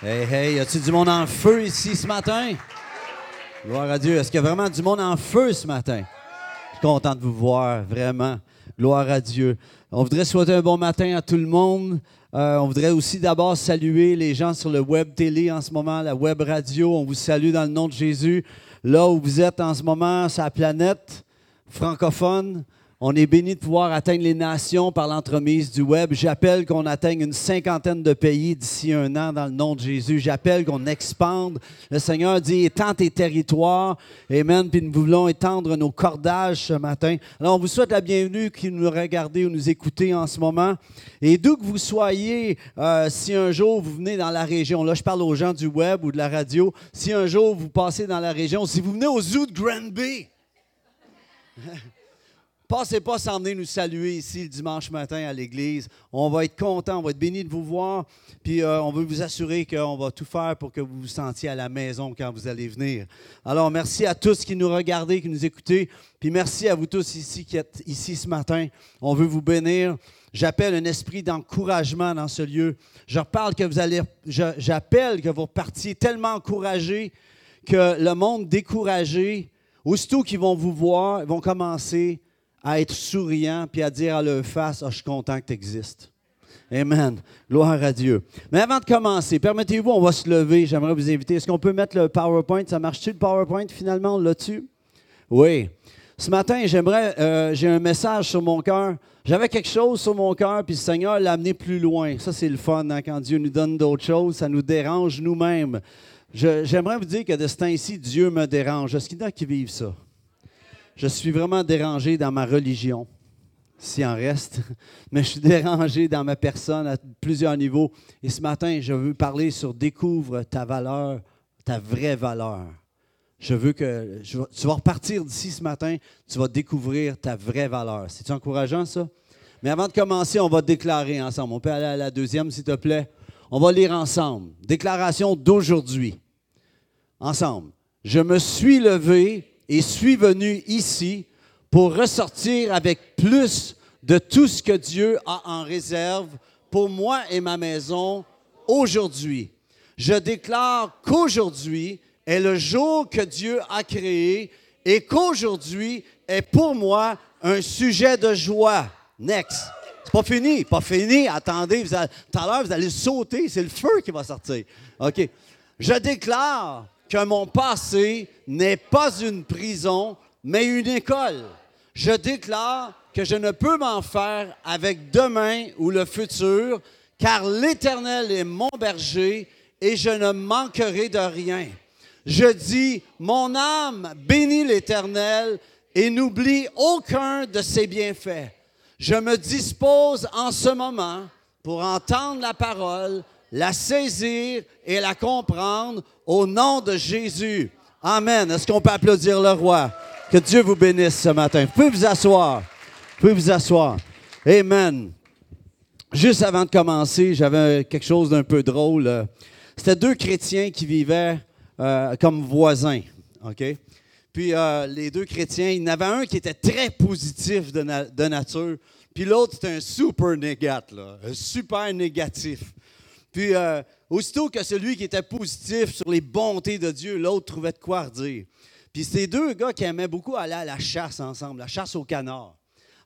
Hey, hey, y a-tu du monde en feu ici ce matin? Gloire à Dieu. Est-ce qu'il y a vraiment du monde en feu ce matin? Je suis content de vous voir, vraiment. Gloire à Dieu. On voudrait souhaiter un bon matin à tout le monde. Euh, on voudrait aussi d'abord saluer les gens sur le web télé en ce moment, la web radio. On vous salue dans le nom de Jésus. Là où vous êtes en ce moment, sur la planète francophone, on est béni de pouvoir atteindre les nations par l'entremise du web. J'appelle qu'on atteigne une cinquantaine de pays d'ici un an dans le nom de Jésus. J'appelle qu'on expande. Le Seigneur dit étends tes territoires. Amen. Puis nous voulons étendre nos cordages ce matin. Alors, on vous souhaite la bienvenue qui nous regardez ou nous écoutez en ce moment. Et d'où que vous soyez, euh, si un jour vous venez dans la région, là, je parle aux gens du web ou de la radio, si un jour vous passez dans la région, si vous venez au zoo de Granby, Passez pas sans venir nous saluer ici le dimanche matin à l'église. On va être content, on va être béni de vous voir. Puis euh, on veut vous assurer qu'on va tout faire pour que vous vous sentiez à la maison quand vous allez venir. Alors merci à tous qui nous regardez, qui nous écoutez. Puis merci à vous tous ici qui êtes ici ce matin. On veut vous bénir. J'appelle un esprit d'encouragement dans ce lieu. Je reparle que vous allez, j'appelle que vous repartiez tellement encouragés que le monde découragé, aussitôt qu'ils vont vous voir, ils vont commencer à être souriant puis à dire à leur face oh, Je suis content que tu existes. Amen. Gloire à Dieu. Mais avant de commencer, permettez-vous, on va se lever. J'aimerais vous inviter. Est-ce qu'on peut mettre le PowerPoint? Ça marche-tu le PowerPoint finalement? Là-dessus Oui. Ce matin, j'aimerais, euh, j'ai un message sur mon cœur. J'avais quelque chose sur mon cœur, puis le Seigneur l'a amené plus loin. Ça, c'est le fun hein, quand Dieu nous donne d'autres choses. Ça nous dérange nous-mêmes. j'aimerais vous dire que de ce temps-ci, Dieu me dérange. Est-ce qu'il y en a qui vivent ça? Je suis vraiment dérangé dans ma religion, s'il en reste, mais je suis dérangé dans ma personne à plusieurs niveaux. Et ce matin, je veux parler sur découvre ta valeur, ta vraie valeur. Je veux que tu vas repartir d'ici ce matin, tu vas découvrir ta vraie valeur. C'est encourageant ça? Mais avant de commencer, on va déclarer ensemble. On peut aller à la deuxième, s'il te plaît. On va lire ensemble. Déclaration d'aujourd'hui. Ensemble. Je me suis levé et suis venu ici pour ressortir avec plus de tout ce que Dieu a en réserve pour moi et ma maison aujourd'hui. Je déclare qu'aujourd'hui est le jour que Dieu a créé et qu'aujourd'hui est pour moi un sujet de joie. Next. C'est pas fini, pas fini. Attendez, tout à l'heure, vous allez sauter, c'est le feu qui va sortir. OK. Je déclare que mon passé n'est pas une prison, mais une école. Je déclare que je ne peux m'en faire avec demain ou le futur, car l'Éternel est mon berger et je ne manquerai de rien. Je dis, mon âme bénit l'Éternel et n'oublie aucun de ses bienfaits. Je me dispose en ce moment pour entendre la parole, la saisir et la comprendre au nom de Jésus. Amen. Est-ce qu'on peut applaudir le roi? Que Dieu vous bénisse ce matin. Vous vous asseoir. Vous vous asseoir. Amen. Juste avant de commencer, j'avais quelque chose d'un peu drôle. C'était deux chrétiens qui vivaient euh, comme voisins. Puis euh, les deux chrétiens, il y en avait un qui était très positif de, nature, puis l'autre c'était un super un super négatif. Puis, euh, aussitôt que celui qui était positif sur les bontés de Dieu, l'autre trouvait de quoi redire. Puis, ces deux gars qui aimaient beaucoup aller à la chasse ensemble, la chasse au canard.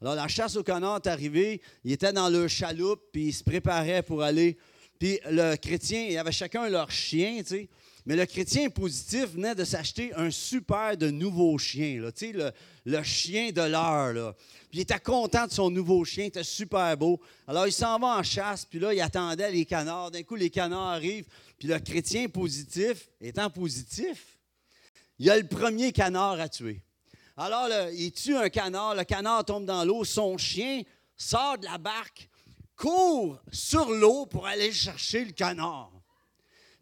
Alors, la chasse au canard est arrivée, ils étaient dans leur chaloupe, puis ils se préparaient pour aller. Puis, le chrétien, ils avaient chacun leur chien, tu sais. Mais le chrétien positif venait de s'acheter un super de nouveau chien, là, le, le chien de l'heure. Puis il était content de son nouveau chien, il était super beau. Alors il s'en va en chasse, puis là, il attendait les canards. D'un coup, les canards arrivent, puis le chrétien positif, étant positif, il a le premier canard à tuer. Alors, il tue un canard, le canard tombe dans l'eau, son chien sort de la barque, court sur l'eau pour aller chercher le canard.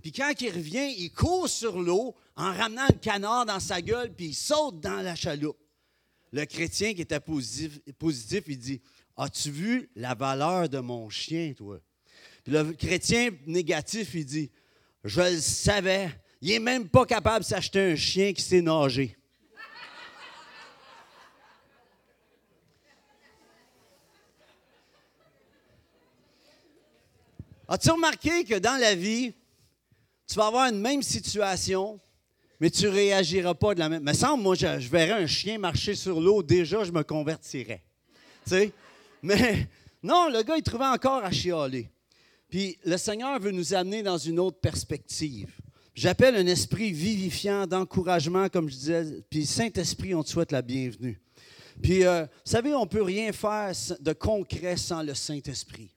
Puis quand il revient, il court sur l'eau en ramenant le canard dans sa gueule, puis il saute dans la chaloupe. Le chrétien qui était positif, positif il dit As-tu vu la valeur de mon chien, toi? Puis le chrétien négatif, il dit Je le savais. Il n'est même pas capable de s'acheter un chien qui sait nager. As-tu remarqué que dans la vie, tu vas avoir une même situation, mais tu réagiras pas de la même. Me semble, moi, je, verrais un chien marcher sur l'eau, déjà, je me convertirais. Tu sais? Mais non, le gars, il trouvait encore à chialer. Puis le Seigneur veut nous amener dans une autre perspective. J'appelle un esprit vivifiant, d'encouragement, comme je disais. Puis Saint-Esprit, on te souhaite la bienvenue. Puis, euh, vous savez, on ne peut rien faire de concret sans le Saint-Esprit.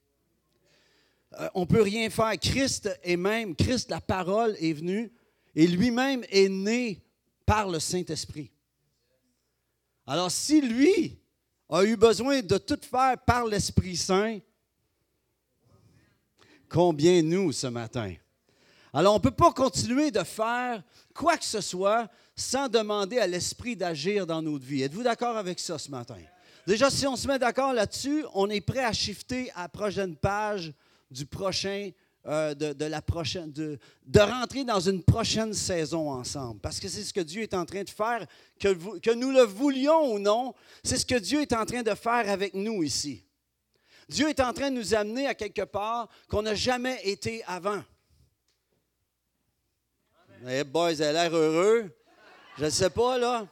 Euh, on ne peut rien faire. Christ est même, Christ, la parole, est venu et lui-même est né par le Saint-Esprit. Alors, si lui a eu besoin de tout faire par l'Esprit Saint, combien nous ce matin? Alors, on ne peut pas continuer de faire quoi que ce soit sans demander à l'Esprit d'agir dans notre vie. Êtes-vous d'accord avec ça ce matin? Déjà, si on se met d'accord là-dessus, on est prêt à shifter à la prochaine page du prochain, euh, de, rentrer dans une prochaine saison ensemble. Parce que c'est ce que Dieu est en train de faire, que, que nous le voulions ou non, c'est ce que Dieu est en train de faire avec nous ici. Dieu est en train de nous amener à quelque part qu'on n'a jamais été avant. Hey boys, elle a l'air heureux. Je ne sais pas, là.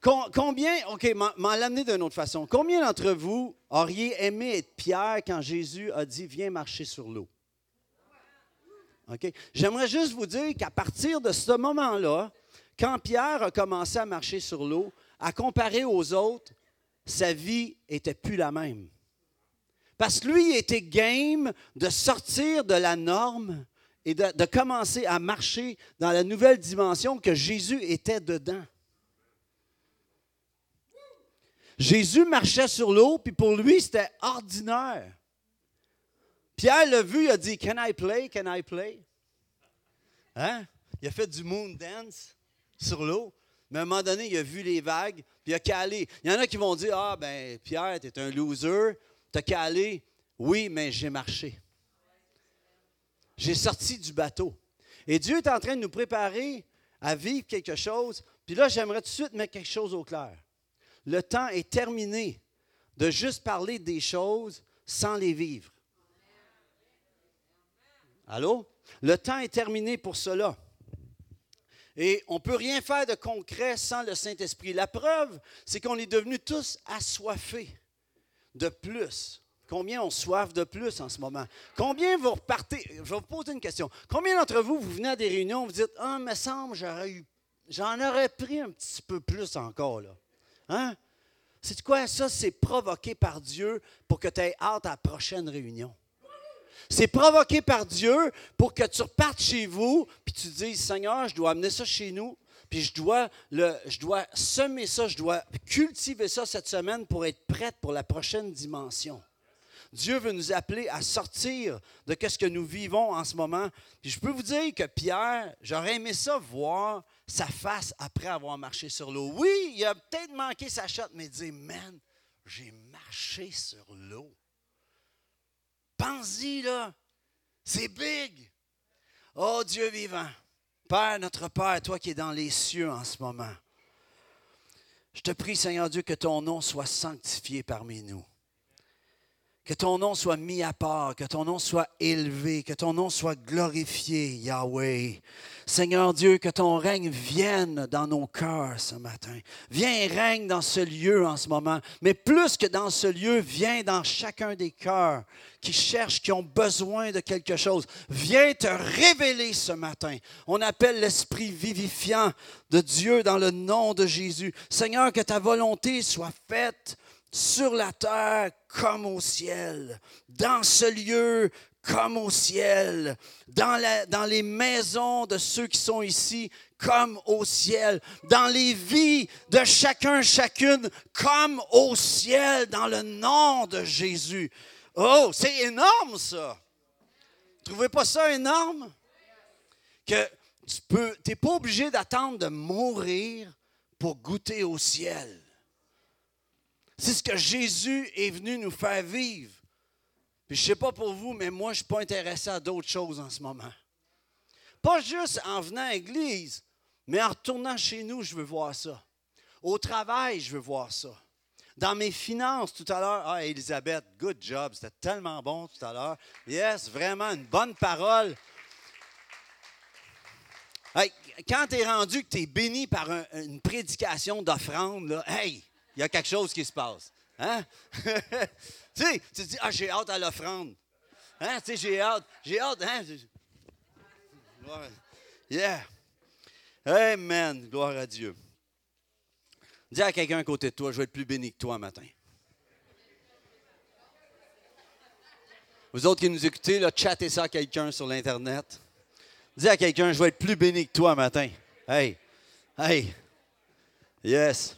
Combien, OK, m'en l'amener d'une autre façon. Combien d'entre vous auriez aimé être Pierre quand Jésus a dit Viens marcher sur l'eau? J'aimerais juste vous dire qu'à partir de ce moment-là, quand Pierre a commencé à marcher sur l'eau, à comparer aux autres, sa vie n'était plus la même. Parce que lui, il était game de sortir de la norme et de commencer à marcher dans la nouvelle dimension que Jésus était dedans. Jésus marchait sur l'eau, puis pour lui, c'était ordinaire. Pierre l'a vu, il a dit Can I play? Can I play? Hein? Il a fait du moon dance sur l'eau. Mais à un moment donné, il a vu les vagues, puis il a calé. Il y en a qui vont dire Ah, ben, Pierre, tu es un loser, tu as calé. Oui, mais j'ai marché. J'ai sorti du bateau. Et Dieu est en train de nous préparer à vivre quelque chose. Puis là, j'aimerais tout de suite mettre quelque chose au clair le temps est terminé de juste parler des choses sans les vivre. Allô? Le temps est terminé pour cela. Et on ne peut rien faire de concret sans le Saint-Esprit. La preuve, c'est qu'on est devenus tous assoiffés de plus. Combien on soif de plus en ce moment? Combien vous repartez? Je vais vous poser une question. Combien d'entre vous, vous venez à des réunions, vous dites Ah, me semble, j'en aurais pris un petit peu plus encore. Hein? C'est quoi ça? C'est provoqué par Dieu pour que tu aies hâte à la prochaine réunion. C'est provoqué par Dieu pour que tu repartes chez vous, puis tu dises, Seigneur, je dois amener ça chez nous, puis je dois, le, je dois semer ça, je dois cultiver ça cette semaine pour être prête pour la prochaine dimension. Dieu veut nous appeler à sortir de ce que nous vivons en ce moment. Je peux vous dire que Pierre, j'aurais aimé ça voir sa face après avoir marché sur l'eau. Oui, il a peut-être manqué sa shot, mais il dit Man, j'ai marché sur l'eau. Pense-y, là. C'est big. Oh Dieu vivant. Père, notre Père, toi qui es dans les cieux en ce moment, je te prie, Seigneur Dieu, que ton nom soit sanctifié parmi nous. Que ton nom soit mis à part, que ton nom soit élevé, que ton nom soit glorifié, Yahweh. Seigneur Dieu, que ton règne vienne dans nos cœurs ce matin. Viens règne dans ce lieu en ce moment. Mais plus que dans ce lieu, viens dans chacun des cœurs qui cherchent, qui ont besoin de quelque chose. Viens te révéler ce matin. On appelle l'esprit vivifiant de Dieu dans le nom de Jésus. Seigneur, que ta volonté soit faite sur la terre comme au ciel, dans ce lieu comme au ciel, dans, les maisons de ceux qui sont ici comme au ciel, dans les vies de chacun, chacune comme au ciel, dans le nom de Jésus. Oh, c'est énorme ça. Trouvez pas ça énorme? Que tu peux, n'es pas obligé d'attendre de mourir pour goûter au ciel. C'est ce que Jésus est venu nous faire vivre. Puis je ne sais pas pour vous, mais moi, je ne suis pas intéressé à d'autres choses en ce moment. Pas juste en venant à l'église, mais en retournant chez nous, je veux voir ça. Au travail, je veux voir ça. Dans mes finances, tout à l'heure, ah, Elisabeth, good job, c'était tellement bon tout à l'heure. Yes, vraiment une bonne parole. quand tu es rendu que tu es béni par une prédication d'offrande, hey, il y a quelque chose qui se passe. Hein? tu sais, tu dis, ah, j'ai hâte à l'offrande. Hein? Tu sais, j'ai hâte, j'ai hâte, hein? Yeah. Amen. Gloire à Dieu. Dis à quelqu'un à côté de toi, je vais être plus béni que toi matin. Vous autres qui nous écoutez, là, chattez ça à quelqu'un sur l'Internet. Dis à quelqu'un, je vais être plus béni que toi matin. Hey, hey, yes.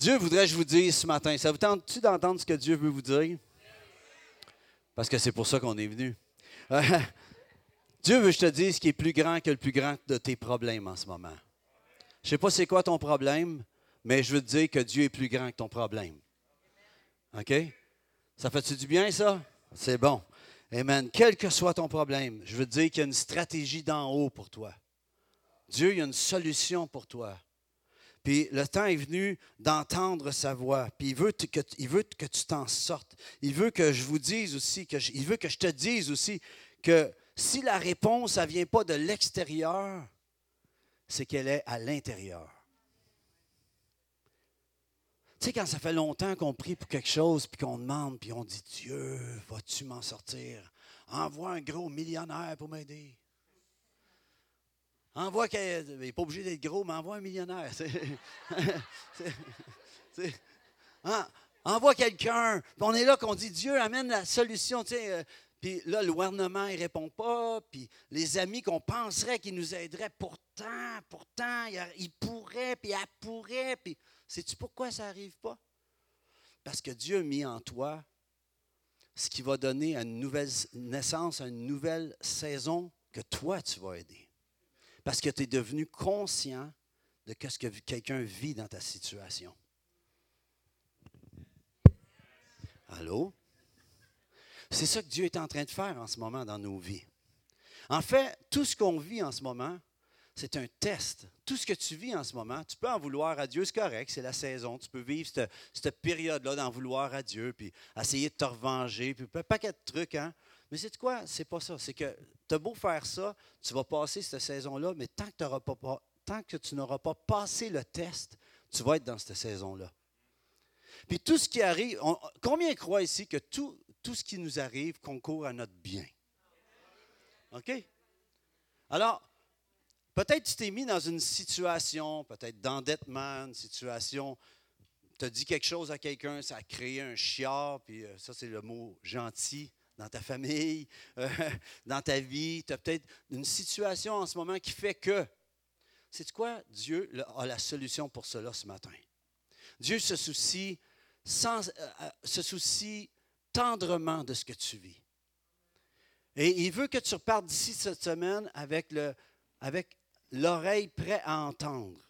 Dieu voudrait que je vous dise ce matin, ça vous tente-tu d'entendre ce que Dieu veut vous dire? Parce que c'est pour ça qu'on est venu. Dieu veut que je te dise qu'il est plus grand que le plus grand de tes problèmes en ce moment. Je ne sais pas c'est quoi ton problème, mais je veux te dire que Dieu est plus grand que ton problème. OK? Ça fait-tu du bien, ça? C'est bon. Amen. Quel que soit ton problème, je veux te dire qu'il y a une stratégie d'en haut pour toi. Dieu, il y a une solution pour toi. Puis le temps est venu d'entendre sa voix. Puis il veut, que, tu t'en sortes. Il veut que je vous dise aussi, il veut que je te dise aussi que si la réponse, ne vient pas de l'extérieur, c'est qu'elle est à l'intérieur. Tu sais, quand ça fait longtemps qu'on prie pour quelque chose, puis qu'on demande, puis on dit Dieu, vas-tu m'en sortir? Envoie un gros millionnaire pour m'aider. Envoie, il n'est pas obligé d'être gros, mais envoie un millionnaire. envoie quelqu'un. On est là qu'on dit Dieu amène la solution. Euh, puis là, le gouvernement ne répond pas. Puis les amis qu'on penserait qu'ils nous aideraient, pourtant, pourtant, ils pourraient, puis elle pourrait. Puis sais-tu pourquoi ça n'arrive pas? Parce que Dieu a mis en toi ce qui va donner une nouvelle naissance, une nouvelle saison que toi, tu vas aider. Parce que tu es devenu conscient de ce que quelqu'un vit dans ta situation. Allô? C'est ça que Dieu est en train de faire en ce moment dans nos vies. En fait, tout ce qu'on vit en ce moment, c'est un test. Tout ce que tu vis en ce moment, tu peux en vouloir à Dieu, c'est correct, c'est la saison. Tu peux vivre cette, période-là d'en vouloir à Dieu, puis essayer de te revenger, puis un paquet de trucs. Hein? Mais c'est quoi? C'est pas ça. C'est que tu as beau faire ça, tu vas passer cette saison-là, mais tant que, tu n'auras pas passé le test, tu vas être dans cette saison-là. Puis tout ce qui arrive, combien croient ici que tout, tout ce qui nous arrive concourt à notre bien? OK? Alors, peut-être tu t'es mis dans une situation, peut-être d'endettement, une situation, tu as dit quelque chose à quelqu'un, ça a créé un chiard, puis euh, ça, c'est le mot gentil dans ta famille, euh, dans ta vie. Tu as peut-être une situation en ce moment qui fait que. C'est quoi? Dieu a la solution pour cela ce matin. Dieu se soucie, sans, euh, se soucie tendrement de ce que tu vis. Et il veut que tu repartes d'ici cette semaine avec, le, avec l'oreille prête à entendre.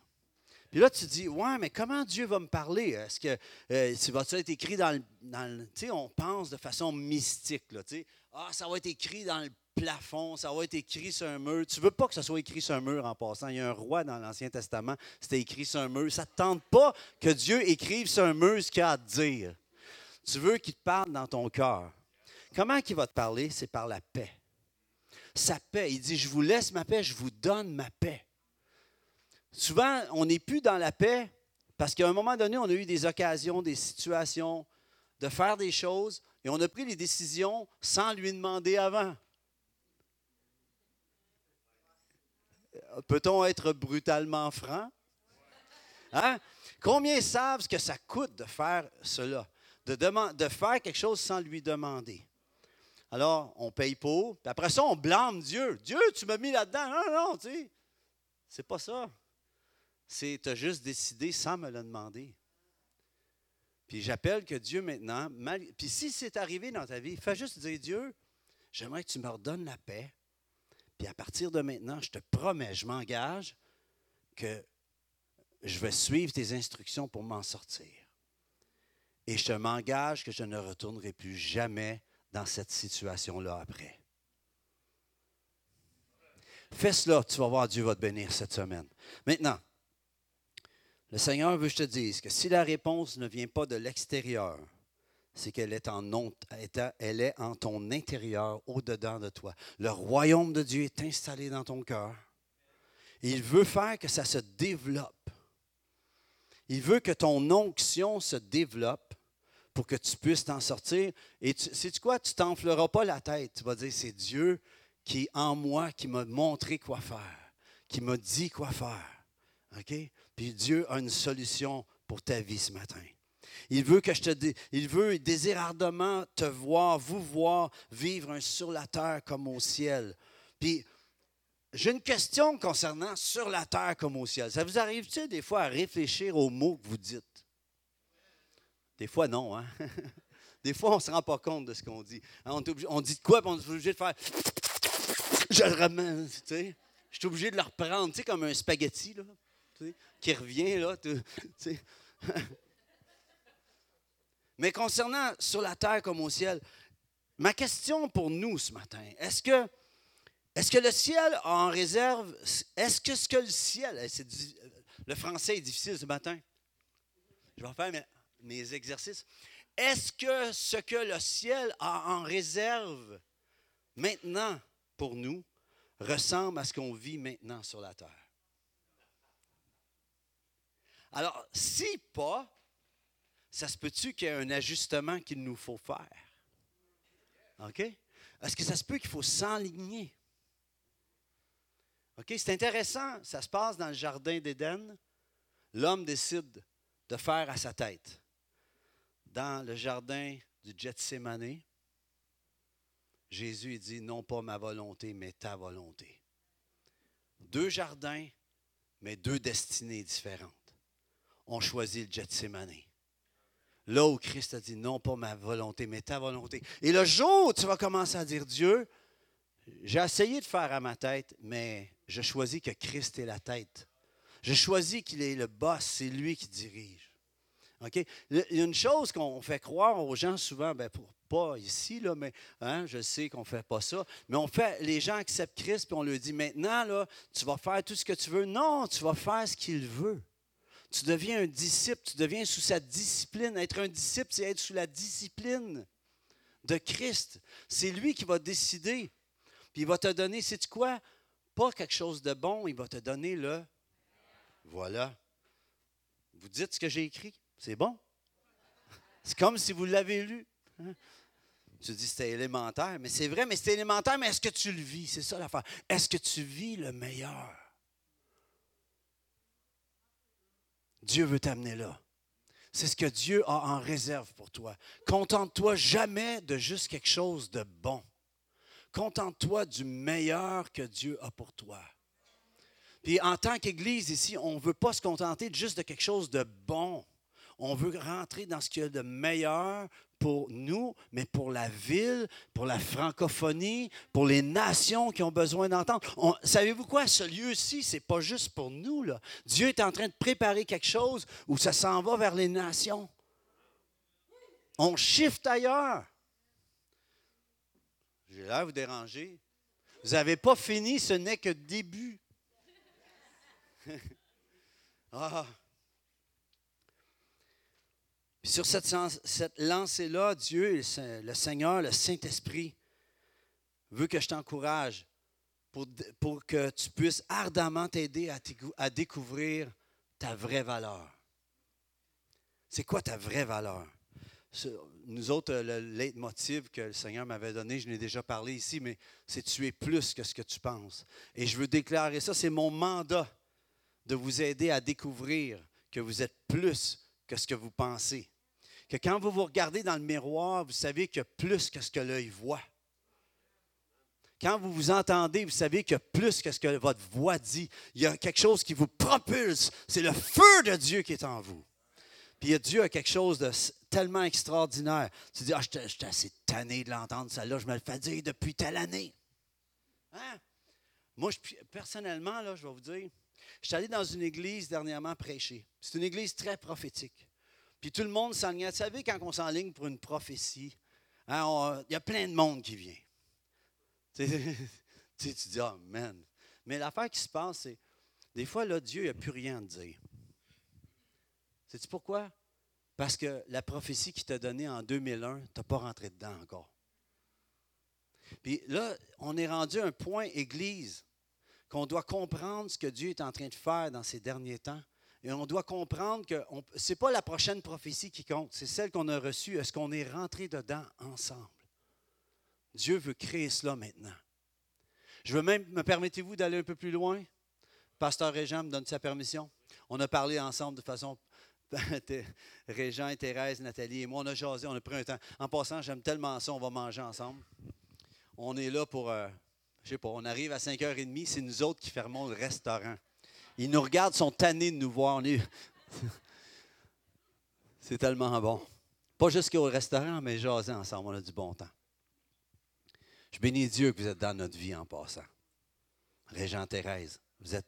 Puis là, tu dis, ouais, mais comment Dieu va me parler? Est-ce que euh, ça va être écrit dans le. Tu sais, on pense de façon mystique. Là, tu sais, ah, ça va être écrit dans le plafond, ça va être écrit sur un mur. Tu ne veux pas que ça soit écrit sur un mur en passant. Il y a un roi dans l'Ancien Testament, c'était écrit sur un mur. Ça ne te tente pas que Dieu écrive sur un mur ce qu'il a à te dire. Tu veux qu'il te parle dans ton cœur. Comment il va te parler? C'est par la paix. Sa paix. Il dit, je vous laisse ma paix, je vous donne ma paix. Souvent, on n'est plus dans la paix parce qu'à un moment donné, on a eu des occasions, des situations de faire des choses et on a pris les décisions sans lui demander avant. Peut-on être brutalement franc? Hein? Combien savent ce que ça coûte de faire cela? de, faire quelque chose sans lui demander? Alors, on paye pour, puis après ça, on blâme Dieu. Dieu, tu m'as mis là-dedans. Non, non, tu sais, c'est pas ça. C'est, tu as juste décidé sans me le demander. Puis j'appelle que Dieu maintenant, puis si c'est arrivé dans ta vie, fais juste dire Dieu, j'aimerais que tu me redonnes la paix. Puis à partir de maintenant, je te promets, je m'engage que je vais suivre tes instructions pour m'en sortir. Et je m'engage que je ne retournerai plus jamais dans cette situation-là après. Fais cela, tu vas voir Dieu va te bénir cette semaine. Maintenant, le Seigneur veut que je te dise que si la réponse ne vient pas de l'extérieur, c'est qu'elle est, en, ton intérieur, au-dedans de toi. Le royaume de Dieu est installé dans ton cœur. Il veut faire que ça se développe. Il veut que ton onction se développe pour que tu puisses t'en sortir. Et tu sais quoi? Tu t'enfleras pas la tête. Tu vas dire, c'est Dieu qui est en moi, qui m'a montré quoi faire, qui m'a dit quoi faire. OK? Puis Dieu a une solution pour ta vie ce matin. Il veut que je te il veut, il désire ardemment te voir, vous voir vivre sur la terre comme au ciel. Puis j'ai une question concernant sur la terre comme au ciel. Ça vous arrive-t-il des fois à réfléchir aux mots que vous dites? Des fois, non. Hein? Des fois, on ne se rend pas compte de ce qu'on dit. Hein, on, dit de quoi, puis on est obligé de faire. Je le ramène, tu sais. Je suis obligé de le reprendre, tu sais, comme un spaghetti, là, qui revient, là. Tu sais. Mais concernant sur la terre comme au ciel, ma question pour nous ce matin, est-ce que, est que le ciel a en réserve, est-ce que ce que le ciel, le français est difficile ce matin, je vais faire mes, exercices, est-ce que ce que le ciel a en réserve maintenant pour nous ressemble à ce qu'on vit maintenant sur la terre? Alors, si pas, ça se peut-tu qu'il y ait un ajustement qu'il nous faut faire? OK? Est-ce que ça se peut qu'il faut s'enligner? OK? C'est intéressant. Ça se passe dans le jardin d'Éden. L'homme décide de faire à sa tête. Dans le jardin du Gethsemane, Jésus dit Non pas ma volonté, mais ta volonté. Deux jardins, mais deux destinées différentes. On choisit le Gethsemane. Là où Christ a dit non, pas ma volonté, mais ta volonté. Et le jour où tu vas commencer à dire Dieu, j'ai essayé de faire à ma tête, mais je choisis que Christ est la tête. Je choisis qu'il est le boss, c'est lui qui dirige. Il y a une chose qu'on fait croire aux gens souvent, ben pour, pas ici, là, mais hein, je sais qu'on ne fait pas ça, mais on fait, les gens acceptent Christ, puis on leur dit maintenant, tu vas faire tout ce que tu veux. Non, tu vas faire ce qu'il veut. Tu deviens un disciple, tu deviens sous sa discipline. Être un disciple, c'est être sous la discipline de Christ. C'est lui qui va décider. Puis il va te donner, sais-tu quoi? Pas quelque chose de bon, il va te donner le. Voilà. Vous dites ce que j'ai écrit. C'est bon? C'est comme si vous l'avez lu. Hein? Tu dis c'était élémentaire, mais c'est vrai, mais c'est élémentaire, mais est-ce que tu le vis? C'est ça l'affaire. Est-ce que tu vis le meilleur? Dieu veut t'amener là. C'est ce que Dieu a en réserve pour toi. Contente-toi jamais de juste quelque chose de bon. Contente-toi du meilleur que Dieu a pour toi. Puis en tant qu'Église ici, on ne veut pas se contenter juste de quelque chose de bon. On veut rentrer dans ce qu'il y a de meilleur pour nous, mais pour la ville, pour la francophonie, pour les nations qui ont besoin d'entendre. Savez-vous quoi? Ce lieu-ci, ce n'est pas juste pour nous. Là. Dieu est en train de préparer quelque chose où ça s'en va vers les nations. On shift ailleurs. J'ai l'air de vous déranger. Vous n'avez pas fini, ce n'est que début. ah, sur cette, lancée-là, Dieu, le Seigneur, le Saint-Esprit, veut que je t'encourage pour, que tu puisses ardemment t'aider à, découvrir ta vraie valeur. C'est quoi ta vraie valeur? Nous autres, le leitmotiv que le Seigneur m'avait donné, je n'ai déjà parlé ici, mais c'est tu es plus que ce que tu penses. Et je veux déclarer ça, c'est mon mandat de vous aider à découvrir que vous êtes plus que ce que vous pensez. Que quand vous vous regardez dans le miroir, vous savez qu'il y a plus que ce que l'œil voit. Quand vous vous entendez, vous savez qu'il y a plus que ce que votre voix dit. Il y a quelque chose qui vous propulse. C'est le feu de Dieu qui est en vous. Puis Dieu a quelque chose de tellement extraordinaire. Tu dis, ah, je suis assez tanné de l'entendre, ça là, je me le fais dire depuis telle année. Hein? Moi, personnellement, là, je vais vous dire, je suis allé dans une église dernièrement prêcher. C'est une église très prophétique. Puis tout le monde s'enligne. Vous savez, quand on s'enligne pour une prophétie, hein, il y a plein de monde qui vient. tu, tu dis, oh man. Mais l'affaire qui se passe, c'est, des fois, là, Dieu n'a plus rien à dire. Sais-tu pourquoi? Parce que la prophétie qui t'a donnée en 2001, tu n'as pas rentré dedans encore. Puis là, on est rendu à un point, Église, qu'on doit comprendre ce que Dieu est en train de faire dans ces derniers temps. Et on doit comprendre que ce n'est pas la prochaine prophétie qui compte, c'est celle qu'on a reçue. Est-ce qu'on est rentré dedans ensemble? Dieu veut créer cela maintenant. Je veux même, me permettez-vous d'aller un peu plus loin? Pasteur Régent me donne sa permission. On a parlé ensemble de façon. Régent Thérèse, Nathalie et moi, on a jasé, on a pris un temps. En passant, j'aime tellement ça, on va manger ensemble. On est là pour, euh, je sais pas, on arrive à 5h30, c'est nous autres qui fermons le restaurant. Ils nous regardent, sont tannés de nous voir. c'est tellement bon. Pas juste au restaurant, mais jaser ensemble, on a du bon temps. Je bénis Dieu que vous êtes dans notre vie en passant. Régent Thérèse, vous êtes,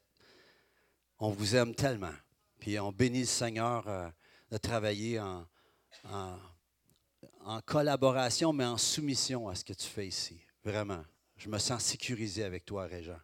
on vous aime tellement. Puis on bénit le Seigneur euh, de travailler en, collaboration, mais en soumission à ce que tu fais ici. Vraiment. Je me sens sécurisé avec toi, Régent.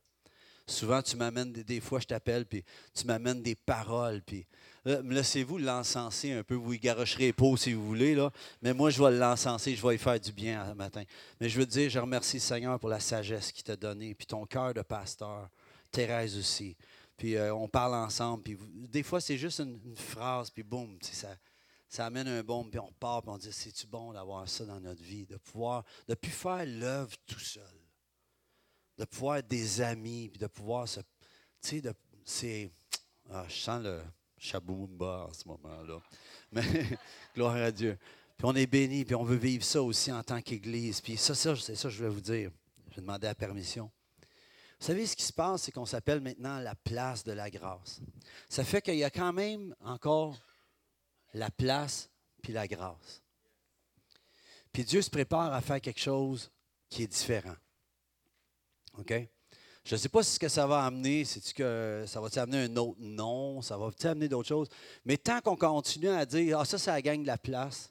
Souvent, tu m'amènes, des, fois, je t'appelle, puis tu m'amènes des paroles, puis laissez-vous l'encenser un peu. Vous y garocherez pas si vous voulez, là. Mais moi, je vais l'encenser, je vais y faire du bien ce matin. Mais je veux te dire, je remercie le Seigneur pour la sagesse qu'il t'a donnée, puis ton cœur de pasteur, Thérèse aussi. Puis euh, on parle ensemble, puis des fois, c'est juste une, phrase, puis boum, ça, ça amène un bon, puis on part, puis on dit, c'est-tu bon d'avoir ça dans notre vie, de pouvoir, de plus faire l'œuvre tout seul? De pouvoir être des amis, puis de pouvoir se. Tu sais, c'est. Ah, je sens le chaboumba en ce moment-là. Mais gloire à Dieu. Puis on est béni, puis on veut vivre ça aussi en tant qu'Église. Puis ça, ça c'est ça que je voulais vous dire. Je vais demander la permission. Vous savez, ce qui se passe, c'est qu'on s'appelle maintenant la place de la grâce. Ça fait qu'il y a quand même encore la place puis la grâce. Puis Dieu se prépare à faire quelque chose qui est différent. OK? Je ne sais pas ce que ça va amener. C'est-tu que ça va amener un autre nom? Ça va amener d'autres choses? Mais tant qu'on continue à dire Ah, ça, ça gagne de la place,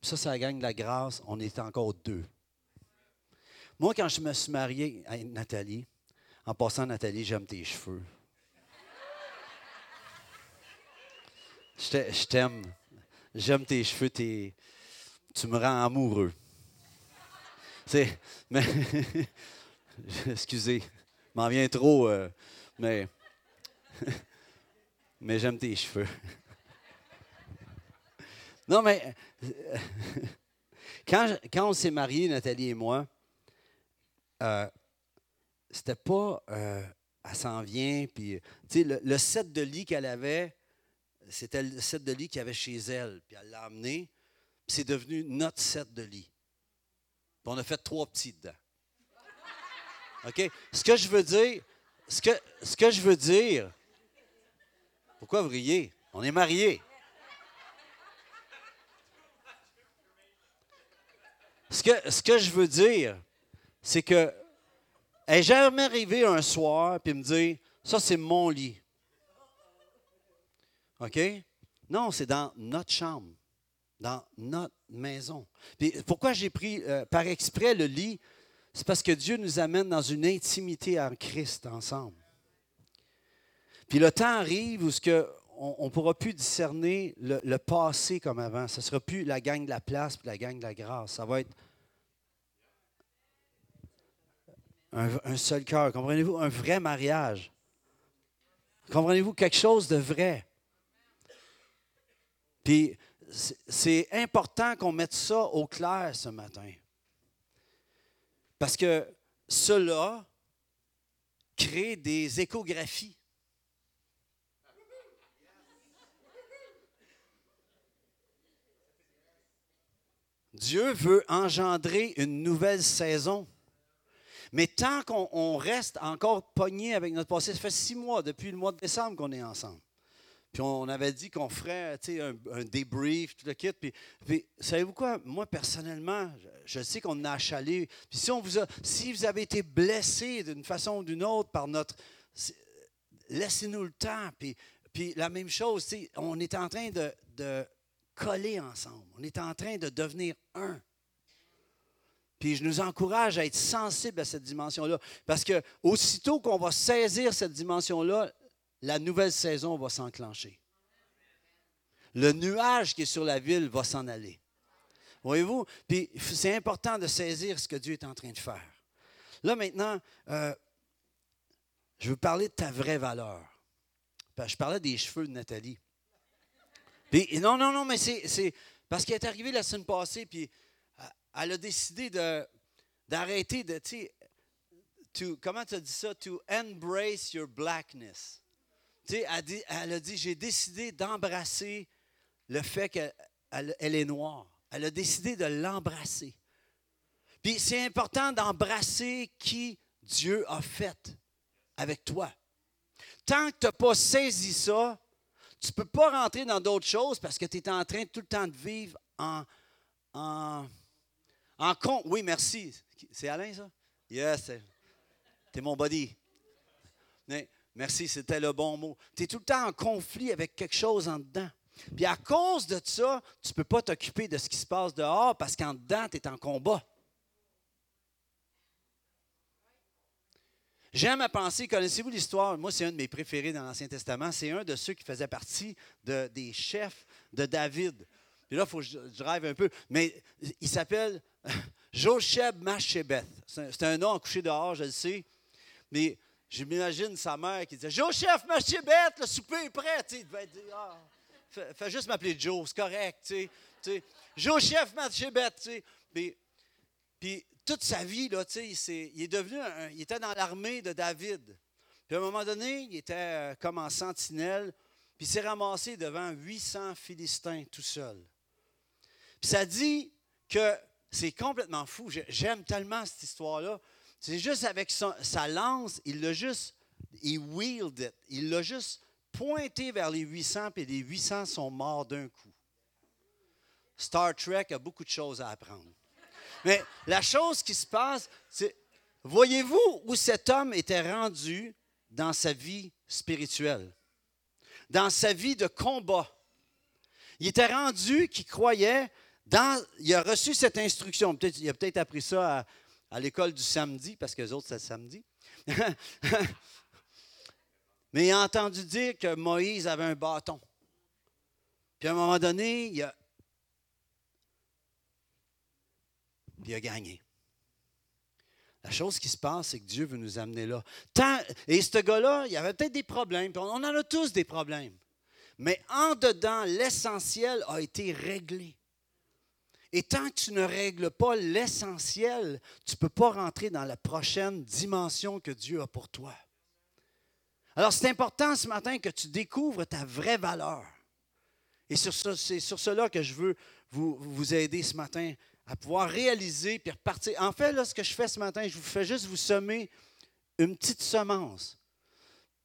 ça, ça gagne de la grâce, on est encore deux. Moi, quand je me suis marié à Nathalie, en passant, Nathalie, j'aime tes cheveux. Je t'aime. J'aime tes cheveux. Tu me rends amoureux. C'est, mais Excusez, m'en vient trop, euh, mais, mais j'aime tes cheveux. non, mais quand, quand on s'est mariés, Nathalie et moi, euh, c'était pas euh, elle s'en vient, puis le, le set de lit qu'elle avait, c'était le set de lit qu'il y avait chez elle, puis elle l'a amené, puis c'est devenu notre set de lit. On a fait trois petits dedans. OK? Ce que je veux dire, ce que, ce que je veux dire, pourquoi vous riez? On est mariés. Ce que, ce que je veux dire, c'est que est jamais arrivé un soir et me dire ça c'est mon lit. OK? Non, c'est dans notre chambre, dans notre maison. Puis pourquoi j'ai pris euh, par exprès le lit? C'est parce que Dieu nous amène dans une intimité en Christ ensemble. Puis le temps arrive où ce que on ne pourra plus discerner le, passé comme avant. Ce ne sera plus la gang de la place puis la gang de la grâce. Ça va être un, un seul cœur. Comprenez-vous? Un vrai mariage. Comprenez-vous? Quelque chose de vrai? Puis c'est important qu'on mette ça au clair ce matin. Parce que cela crée des échographies. Dieu veut engendrer une nouvelle saison. Mais tant qu'on reste encore pogné avec notre passé, ça fait six mois, depuis le mois de décembre qu'on est ensemble. Puis on avait dit qu'on ferait un, un débrief, tout le kit. Puis, savez-vous quoi? Moi, personnellement, je, sais qu'on a achalé. Puis si, on vous a, si vous avez été blessé d'une façon ou d'une autre par notre. Laissez-nous le temps. Puis, puis la même chose, on est en train de, coller ensemble. On est en train de devenir un. Puis je nous encourage à être sensibles à cette dimension-là. Parce que aussitôt qu'on va saisir cette dimension-là, la nouvelle saison va s'enclencher. le nuage qui est sur la ville va s'en aller. Voyez-vous? Puis c'est important de saisir ce que Dieu est en train de faire. Là, maintenant, euh, je veux parler de ta vraie valeur. Je parlais des cheveux de Nathalie. Puis, non, non, non, mais c'est parce qu'elle est arrivée la semaine passée, puis euh, elle a décidé d'arrêter de, comment tu as dit ça? To embrace your blackness. Elle, a dit, j'ai décidé d'embrasser le fait qu'elle elle est noire. Elle a décidé de l'embrasser. Puis c'est important d'embrasser qui Dieu a fait avec toi. Tant que tu n'as pas saisi ça, tu ne peux pas rentrer dans d'autres choses parce que tu es en train tout le temps de vivre en, en, en. Oui, merci. C'est Alain, ça? Yes. Tu es mon body. Merci, c'était le bon mot. Tu es tout le temps en conflit avec quelque chose en dedans. Puis à cause de ça, tu ne peux pas t'occuper de ce qui se passe dehors parce qu'en dedans, tu es en combat. J'aime à penser, connaissez-vous l'histoire? Moi, c'est un de mes préférés dans l'Ancien Testament. C'est un de ceux qui faisait partie des chefs de David. Puis là, il faut que je drive un peu. Mais il s'appelle Josheb Machébeth. C'est un nom couché dehors, je le sais. Mais je m'imagine sa mère qui disait Josheb Machébeth, le souper est prêt. il devait dire ah, fais, juste m'appeler Joe, c'est correct. Tu sais, Josheb Machébeth. Tu sais. puis toute sa vie, là, il, est devenu il était dans l'armée de David. Puis à un moment donné, il était euh, comme en sentinelle, puis il s'est ramassé devant 800 Philistins tout seul. Puis ça dit que c'est complètement fou. J'aime tellement cette histoire-là. C'est juste avec sa lance, il l'a juste, il wheeled it. Il l'a juste pointé vers les 800, puis les 800 sont morts d'un coup. Star Trek a beaucoup de choses à apprendre. Mais la chose qui se passe, c'est, voyez-vous où cet homme était rendu dans sa vie spirituelle, dans sa vie de combat? Il était rendu qu'il croyait dans, il a reçu cette instruction. Il a peut-être appris ça à, l'école du samedi, parce que les autres, c'est le samedi. Mais il a entendu dire que Moïse avait un bâton. Puis à un moment donné, il a il a gagné. La chose qui se passe, c'est que Dieu veut nous amener là. et ce gars-là, il y avait peut-être des problèmes, on en a tous des problèmes. Mais en dedans, l'essentiel a été réglé. Et tant que tu ne règles pas l'essentiel, tu ne peux pas rentrer dans la prochaine dimension que Dieu a pour toi. Alors, c'est important ce matin que tu découvres ta vraie valeur. Et c'est sur cela que je veux vous, aider ce matin à pouvoir réaliser puis repartir. En fait, là, ce que je fais ce matin, je vous fais juste vous semer une petite semence.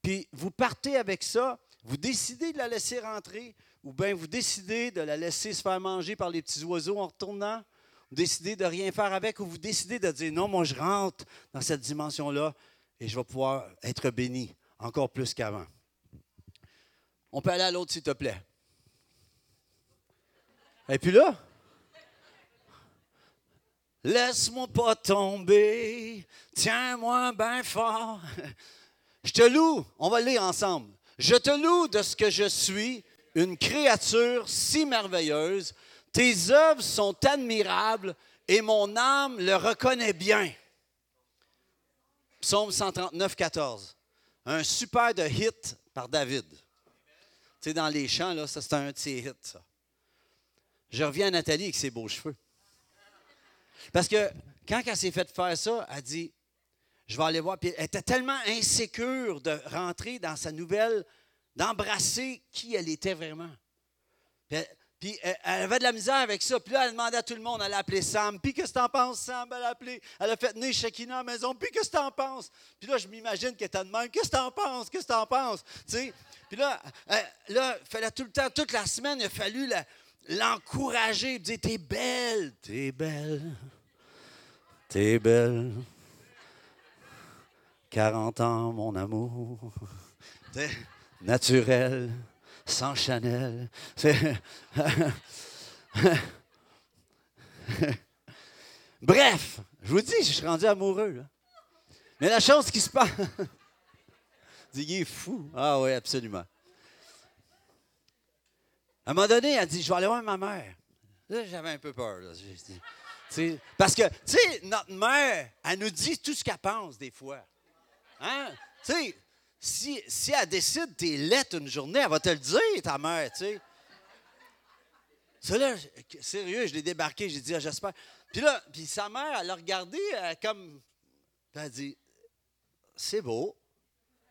Puis vous partez avec ça, vous décidez de la laisser rentrer, ou bien vous décidez de la laisser se faire manger par les petits oiseaux en retournant, vous décidez de rien faire avec, ou vous décidez de dire non, moi je rentre dans cette dimension-là et je vais pouvoir être béni encore plus qu'avant. On peut aller à l'autre, s'il te plaît. Et puis là, Laisse-moi pas tomber, tiens-moi bien fort. Je te loue, on va lire ensemble. Je te loue de ce que je suis, une créature si merveilleuse. Tes œuvres sont admirables et mon âme le reconnaît bien. Psaume 139, 14. Un super de hit par David. Tu sais, dans les chants, là, ça c'est un de ses hits, ça. Je reviens à Nathalie avec ses beaux cheveux. Parce que quand elle s'est fait faire ça, elle dit Je vais aller voir. Puis elle était tellement insécure de rentrer dans sa nouvelle, d'embrasser qui elle était vraiment. Puis, elle, avait de la misère avec ça. Puis là, elle demandait à tout le monde, elle a Sam. Puis qu'est-ce que t'en penses, Sam? Elle a elle a fait venir Shekina à la maison. Puis qu'est-ce que t'en penses? Puis là, je m'imagine qu'elle était de même. Qu'est-ce que t'en penses? Qu'est-ce que t'en penses? Tu Puis là, là, il fallait tout le temps, toute la semaine, il a fallu l'encourager, dire T'es belle, t'es belle, t'es belle. 40 ans, mon amour. Naturel, sans Chanel. Bref, je vous dis, je suis rendu amoureux. Mais la chose qui se passe. il est fou. Ah oui, absolument. À un moment donné, elle dit Je vais aller voir ma mère. Là, j'avais un peu peur. parce que, tu sais, notre mère, elle nous dit tout ce qu'elle pense des fois. Hein? Tu sais, si, si elle décide t'es lettre une journée, elle va te le dire, ta mère, tu sais. Ça, là, sérieux, je l'ai débarqué, j'ai dit, ah, j'espère. Puis là, puis sa mère, elle a regardé comme. elle a dit, c'est beau.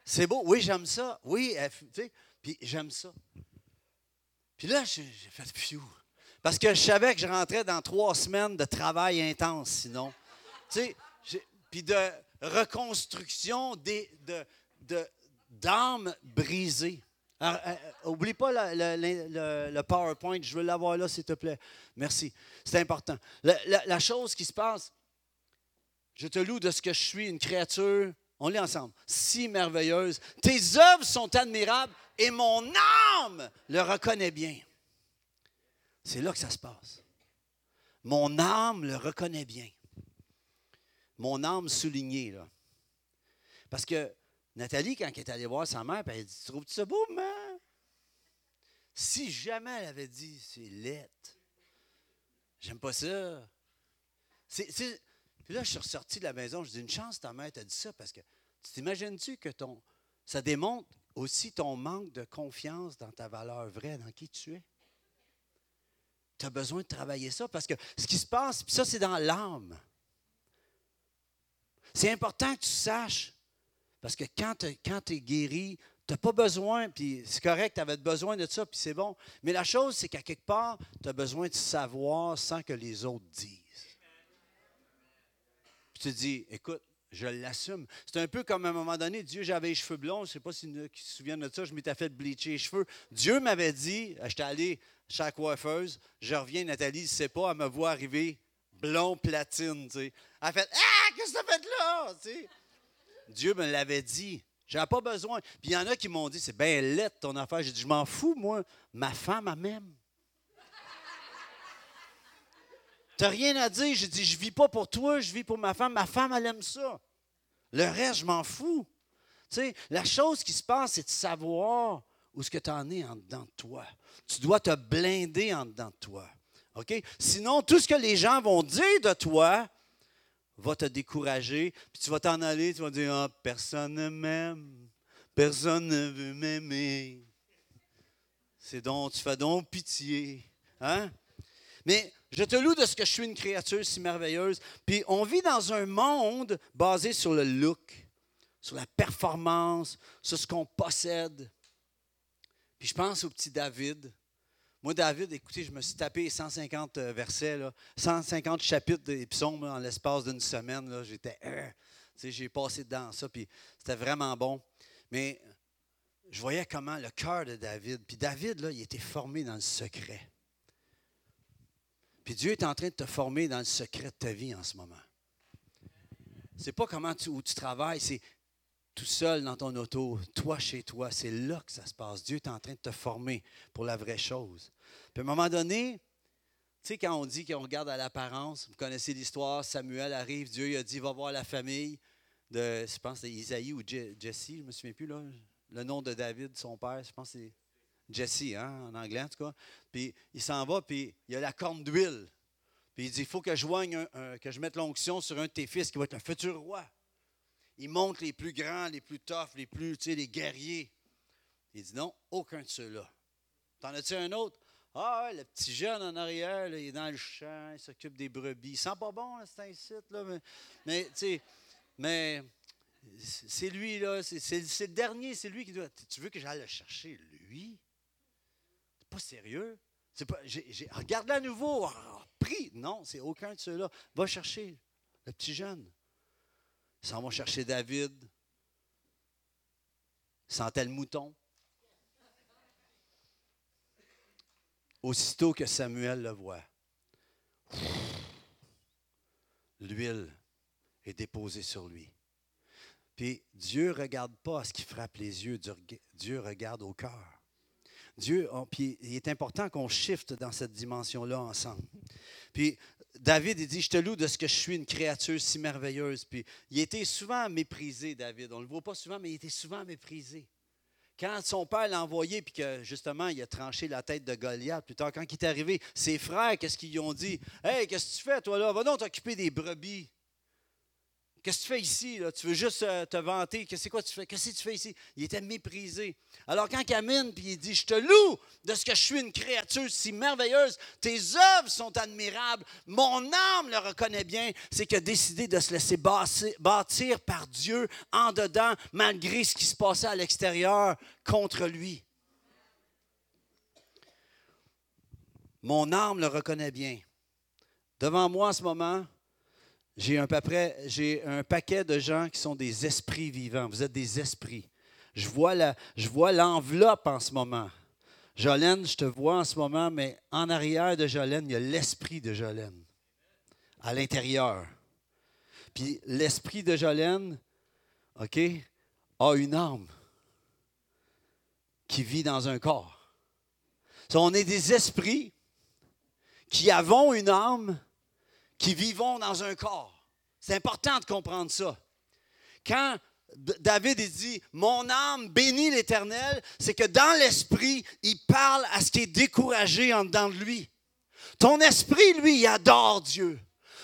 C'est beau. Oui, j'aime ça. Oui, tu sais, puis j'aime ça. Puis là, j'ai fait, pfiou. Parce que je savais que je rentrais dans trois semaines de travail intense, sinon. Tu sais, puis de reconstruction des, de, de, d'âmes brisées. Euh, oublie pas le, PowerPoint, je veux l'avoir là, s'il te plaît. Merci, c'est important. La, chose qui se passe, je te loue de ce que je suis, une créature, on lit ensemble, si merveilleuse. Tes œuvres sont admirables et mon âme le reconnaît bien. C'est là que ça se passe. Mon âme le reconnaît bien. Mon âme soulignée, là. Parce que Nathalie, quand elle est allée voir sa mère, elle dit Trouves-tu ça beau, maman Si jamais elle avait dit C'est lettre, j'aime pas ça. Puis là, je suis ressorti de la maison, je dis Une chance, ta mère t'a dit ça, parce que tu t'imagines-tu que ton. Ça démontre aussi ton manque de confiance dans ta valeur vraie, dans qui tu es? Tu as besoin de travailler ça parce que ce qui se passe, ça, c'est dans l'âme. C'est important que tu saches. Parce que quand tu es guéri, tu n'as pas besoin, puis c'est correct, tu avais besoin de ça, puis c'est bon. Mais la chose, c'est qu'à quelque part, tu as besoin de savoir sans que les autres disent. Puis tu dis, écoute, je l'assume. C'est un peu comme à un moment donné, Dieu, j'avais les cheveux blonds, je ne sais pas si qui se souviennent de ça, je m'étais fait bleacher les cheveux. Dieu m'avait dit, j'étais allé chez la coiffeuse, je reviens, Nathalie ne sait pas, elle me voit arriver blond platine, tu sais. Elle fait Ah, qu'est-ce que tu fait là? Dieu me l'avais dit. J'avais pas besoin. Puis il y en a qui m'ont dit C'est bien laid ton affaire. J'ai dit Je m'en fous, moi. Ma femme, m'aime. Tu n'as rien à dire. J'ai dit Je vis pas pour toi, je vis pour ma femme. Ma femme, elle aime ça. Le reste, je m'en fous. Tu sais, la chose qui se passe, c'est de savoir où ce que tu en es en dedans de toi. Tu dois te blinder en dedans de toi. OK? Sinon, tout ce que les gens vont dire de toi va te décourager, puis tu vas t'en aller, tu vas dire Ah, personne ne m'aime, personne ne veut m'aimer. C'est donc, tu fais donc pitié. Hein? Mais je te loue de ce que je suis une créature si merveilleuse. Puis on vit dans un monde basé sur le look, sur la performance, sur ce qu'on possède. Puis je pense au petit David. Moi, David, écoutez, je me suis tapé 150 euh, versets, là, 150 chapitres des psaumes en l'espace d'une semaine. J'étais. Euh, j'ai passé dedans ça, puis c'était vraiment bon. Mais je voyais comment le cœur de David. Puis David, là, il était formé dans le secret. Puis Dieu est en train de te former dans le secret de ta vie en ce moment. C'est pas comment où tu travailles, c'est tout seul dans ton auto, toi chez toi, c'est là que ça se passe. Dieu est en train de te former pour la vraie chose. Puis à un moment donné, tu sais, quand on dit qu'on regarde à l'apparence, vous connaissez l'histoire, Samuel arrive, Dieu lui a dit, va voir la famille de, je pense, c'est Isaïe ou Jesse, je ne me souviens plus, là, le nom de David, son père, je pense que c'est Jesse, hein, en anglais en tout cas. Puis il s'en va, puis il y a la corne d'huile. Puis il dit, il faut que je, joigne que je mette l'onction sur un de tes fils qui va être un futur roi. Il montre les plus grands, les plus toughs, les plus, tu sais, les guerriers. Il dit non, aucun de ceux-là. T'en as-tu un autre? Ah, le petit jeune en arrière, il est dans le champ, il s'occupe des brebis. Il sent pas bon, c'est un site, là, mais, tu sais, mais c'est lui, là, c'est le dernier, c'est lui qui doit. Tu veux que j'aille le chercher, lui? C'est pas sérieux. Regarde-le à nouveau, ah, prie. Non, c'est aucun de ceux-là. Va chercher le petit jeune. S'en vont chercher David. Ils sentaient le mouton. Aussitôt que Samuel le voit, l'huile est déposée sur lui. Puis Dieu ne regarde pas ce qui frappe les yeux, Dieu regarde au cœur. Dieu, puis il est important qu'on shift dans cette dimension-là ensemble. Puis David, dit, je te loue de ce que je suis une créature si merveilleuse. Puis il était souvent méprisé, David. On ne le voit pas souvent, mais il était souvent méprisé. quand son père l'a envoyé, puis que justement, il a tranché la tête de Goliath, plus tard, quand il est arrivé, ses frères, qu'est-ce qu'ils ont dit? Hey, qu'est-ce que tu fais, toi, là? Va donc t'occuper des brebis. Qu'est-ce que tu fais ici? Tu veux juste euh, te vanter. Qu'est-ce que tu fais? Qu'est-ce que tu fais ici? Il était méprisé. Alors quand Camine, puis il dit, je te loue de ce que je suis une créature si merveilleuse, tes œuvres sont admirables, mon âme le reconnaît bien, c'est qu'il a décidé de se laisser bâtir par Dieu en dedans, malgré ce qui se passait à l'extérieur contre lui. Mon âme le reconnaît bien. Devant moi en ce moment, j'ai un, paquet de gens qui sont des esprits vivants. Vous êtes des esprits. Je vois, l'enveloppe en ce moment. Jolène, je te vois en ce moment, mais en arrière de Jolène, il y a l'esprit de Jolène, à l'intérieur. Puis l'esprit de Jolène, OK, a une âme qui vit dans un corps. on est des esprits qui avons une âme qui vivons dans un corps. C'est important de comprendre ça. Quand David dit Mon âme bénit l'Éternel, c'est que dans l'esprit, il parle à ce qui est découragé en dedans de lui. Ton esprit, lui, il adore Dieu.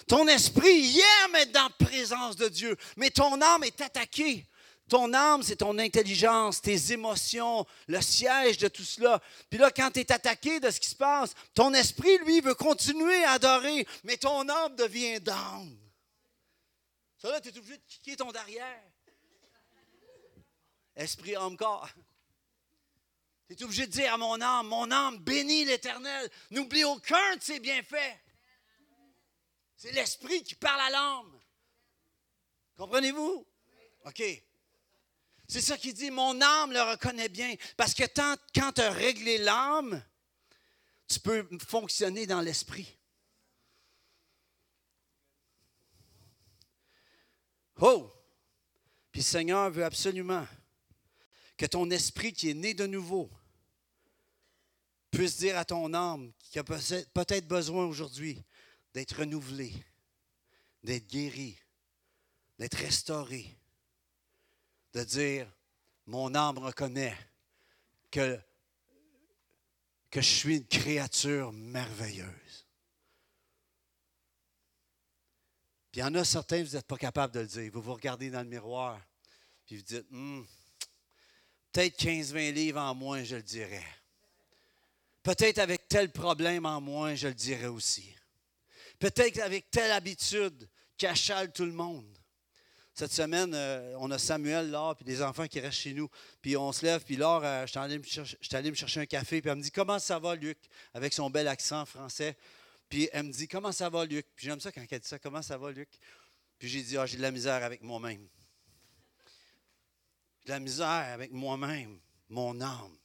Ton esprit, il aime être dans la présence de Dieu, mais ton âme est attaquée. Ton âme, c'est ton intelligence, tes émotions, le siège de tout cela. Puis là, quand tu es attaqué de ce qui se passe, ton esprit, lui, veut continuer à adorer, mais ton âme devient down. Ça là, tu es obligé de kicker ton derrière. Esprit, âme, corps. Tu es obligé de dire à mon âme, mon âme bénit l'Éternel. N'oublie aucun de ses bienfaits. C'est l'esprit qui parle à l'âme. Comprenez-vous? OK. C'est ça qu'il dit, mon âme le reconnaît bien. Parce que quand tu as réglé l'âme, tu peux fonctionner dans l'esprit. Oh! Puis le Seigneur veut absolument que ton esprit qui est né de nouveau puisse dire à ton âme qui a peut-être besoin aujourd'hui d'être renouvelé, d'être guéri, d'être restauré de dire, mon âme reconnaît que, je suis une créature merveilleuse. Puis il y en a certains, vous n'êtes pas capable de le dire. Vous vous regardez dans le miroir, puis vous dites, hmm, peut-être 15-20 livres en moins, je le dirais. Peut-être avec tel problème en moins, je le dirais aussi. Peut-être avec telle habitude qui achale tout le monde. Cette semaine, euh, on a Samuel, Laure, puis des enfants qui restent chez nous. Puis on se lève, puis Laure, euh, je suis allé, me chercher un café, puis elle me dit Comment ça va, Luc? Avec son bel accent français. Puis elle me dit Comment ça va, Luc? Puis j'aime ça quand elle dit ça Comment ça va, Luc? Puis j'ai dit Ah, j'ai de la misère avec moi-même. J'ai de la misère avec moi-même, mon âme.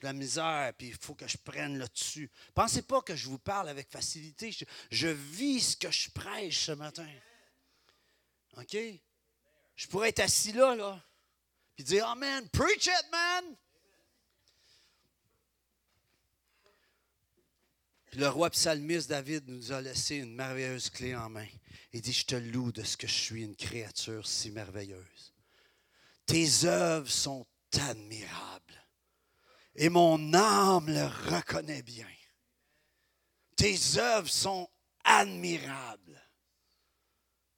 De la misère, puis il faut que je prenne le dessus. Pensez pas que je vous parle avec facilité. Je, je vis ce que je prêche ce matin. OK? Je pourrais être assis là, là, puis dire Amen, preach it, man! Le roi psalmiste David nous a laissé une merveilleuse clé en main. Il dit Je te loue de ce que je suis une créature si merveilleuse. Tes œuvres sont admirables et mon âme le reconnaît bien. Tes œuvres sont admirables.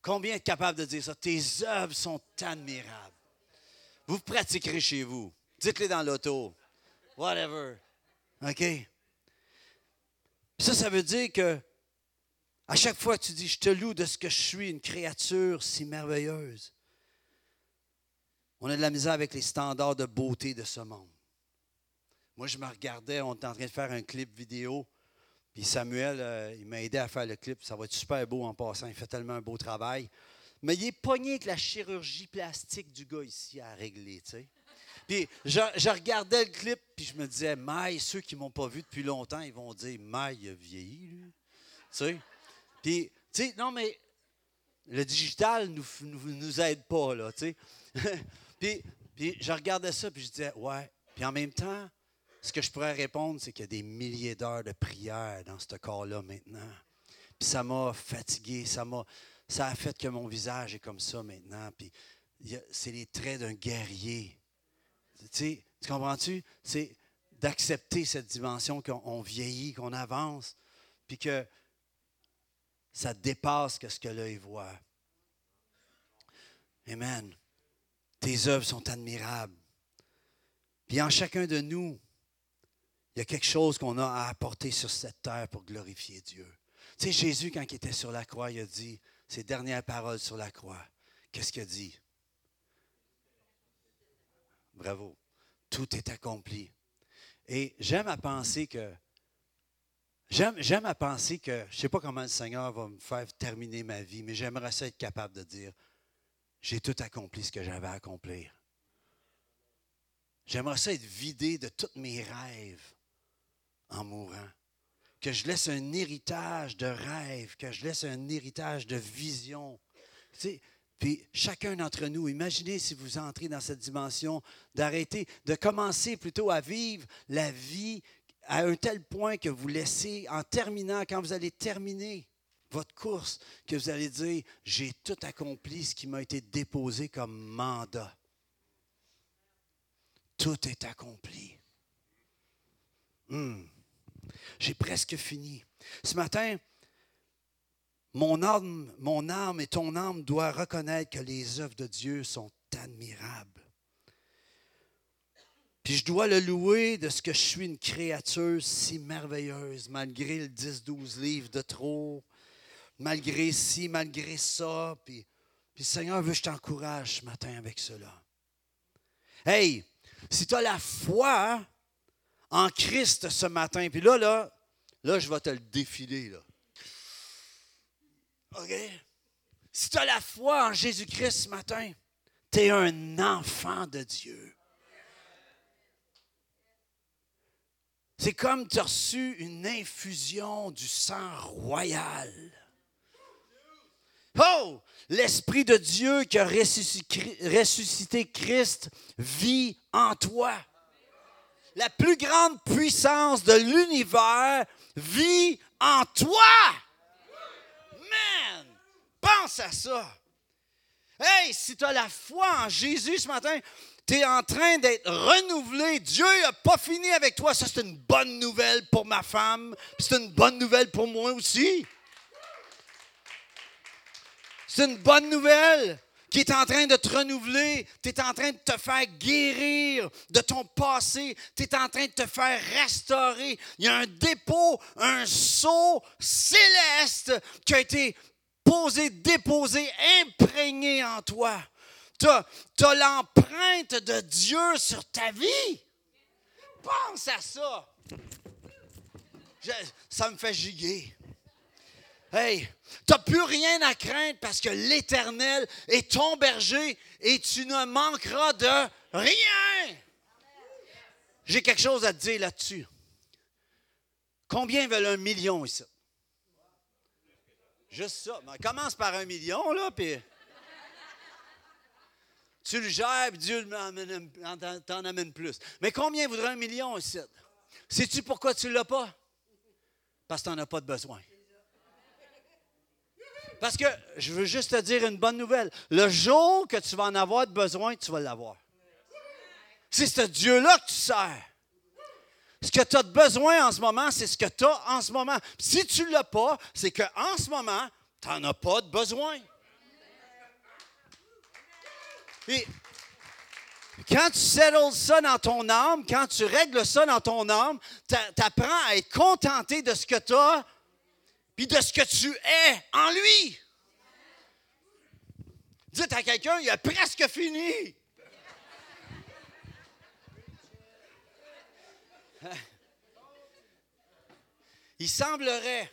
Combien êtes capable de dire ça? Tes œuvres sont admirables. Vous pratiquerez chez vous. Dites-les dans l'auto. Whatever. OK? Ça, ça veut dire que à chaque fois que tu dis, je te loue de ce que je suis, une créature si merveilleuse, on a de la misère avec les standards de beauté de ce monde. Moi, je me regardais, on était en train de faire un clip vidéo Samuel, euh, il m'a aidé à faire le clip. Ça va être super beau en passant. Il fait tellement un beau travail. Mais il est pogné avec la chirurgie plastique du gars ici à régler, tu sais. Puis je, regardais le clip, puis je me disais, Maï, ceux qui ne m'ont pas vu depuis longtemps, ils vont dire, Maï, a vieilli, lui. Tu sais? Puis, tu sais, non, mais le digital ne nous, nous, aide pas, là, tu sais. puis, puis je regardais ça, puis je disais, ouais. Puis en même temps, ce que je pourrais répondre, c'est qu'il y a des milliers d'heures de prière dans ce corps-là maintenant. Puis ça m'a fatigué, ça m'a, ça a fait que mon visage est comme ça maintenant. Puis c'est les traits d'un guerrier. Tu Tu comprends-tu? C'est d'accepter cette dimension qu'on vieillit, qu'on avance, puis que ça dépasse ce que l'œil voit. Amen. Tes œuvres sont admirables. Puis en chacun de nous, il y a quelque chose qu'on a à apporter sur cette terre pour glorifier Dieu. Tu sais, Jésus, quand il était sur la croix, il a dit ses dernières paroles sur la croix. Qu'est-ce qu'il a dit? Bravo. Tout est accompli. Et j'aime à penser que, j'aime, à penser que, je ne sais pas comment le Seigneur va me faire terminer ma vie, mais j'aimerais ça être capable de dire, j'ai tout accompli ce que j'avais à accomplir. J'aimerais ça être vidé de tous mes rêves en mourant. Que je laisse un héritage de rêves, que je laisse un héritage de vision. Tu puis chacun d'entre nous, imaginez si vous entrez dans cette dimension d'arrêter, de commencer plutôt à vivre la vie à un tel point que vous laissez, en terminant, quand vous allez terminer votre course, que vous allez dire, j'ai tout accompli ce qui m'a été déposé comme mandat. Tout est accompli. Hmm. J'ai presque fini. Ce matin, mon âme, mon âme et ton âme doivent reconnaître que les œuvres de Dieu sont admirables. Puis je dois le louer de ce que je suis une créature si merveilleuse, malgré le 10-12 livres de trop, malgré ci, malgré ça. Puis, puis Seigneur veut que je t'encourage ce matin avec cela. Hey, si tu as la foi en Christ ce matin, puis là, là, là, je vais te le défiler, là. OK? Si tu as la foi en Jésus-Christ ce matin, tu es un enfant de Dieu. C'est comme tu as reçu une infusion du sang royal. Oh! L'Esprit de Dieu qui a ressuscité Christ vit en toi. La plus grande puissance de l'univers vit en toi. Pense à ça. Hey, si tu as la foi en Jésus ce matin, tu es en train d'être renouvelé. Dieu n'a pas fini avec toi. Ça, c'est une bonne nouvelle pour ma femme. C'est une bonne nouvelle pour moi aussi. C'est une bonne nouvelle qui est en train de te renouveler. Tu es en train de te faire guérir de ton passé. Tu es en train de te faire restaurer. Il y a un dépôt, un sceau céleste qui a été posé, déposé, imprégné en toi. Tu as, l'empreinte de Dieu sur ta vie. Pense à ça. ça me fait giguer. Hey, tu n'as plus rien à craindre parce que l'Éternel est ton berger et tu ne manqueras de rien. J'ai quelque chose à te dire là-dessus. Combien veulent un million ici? Juste ça. Ben, commence par un million, là, puis. Tu le gères, Dieu t'en amène plus. Mais combien voudrait un million ici? Sais-tu pourquoi tu ne l'as pas? Parce que tu n'en as pas de besoin. Parce que je veux juste te dire une bonne nouvelle. Le jour que tu vas en avoir de besoin, tu vas l'avoir. C'est ce Dieu-là que tu sers. Ce que tu as besoin en ce moment, c'est ce que tu as en ce moment. Si tu ne l'as pas, c'est qu'en ce moment, tu n'en as pas de besoin. Et quand tu settles ça dans ton âme, quand tu règles ça dans ton âme, tu apprends à être contenté de ce que tu as, de ce que tu es en lui. Dites à quelqu'un, il a presque fini. Il semblerait.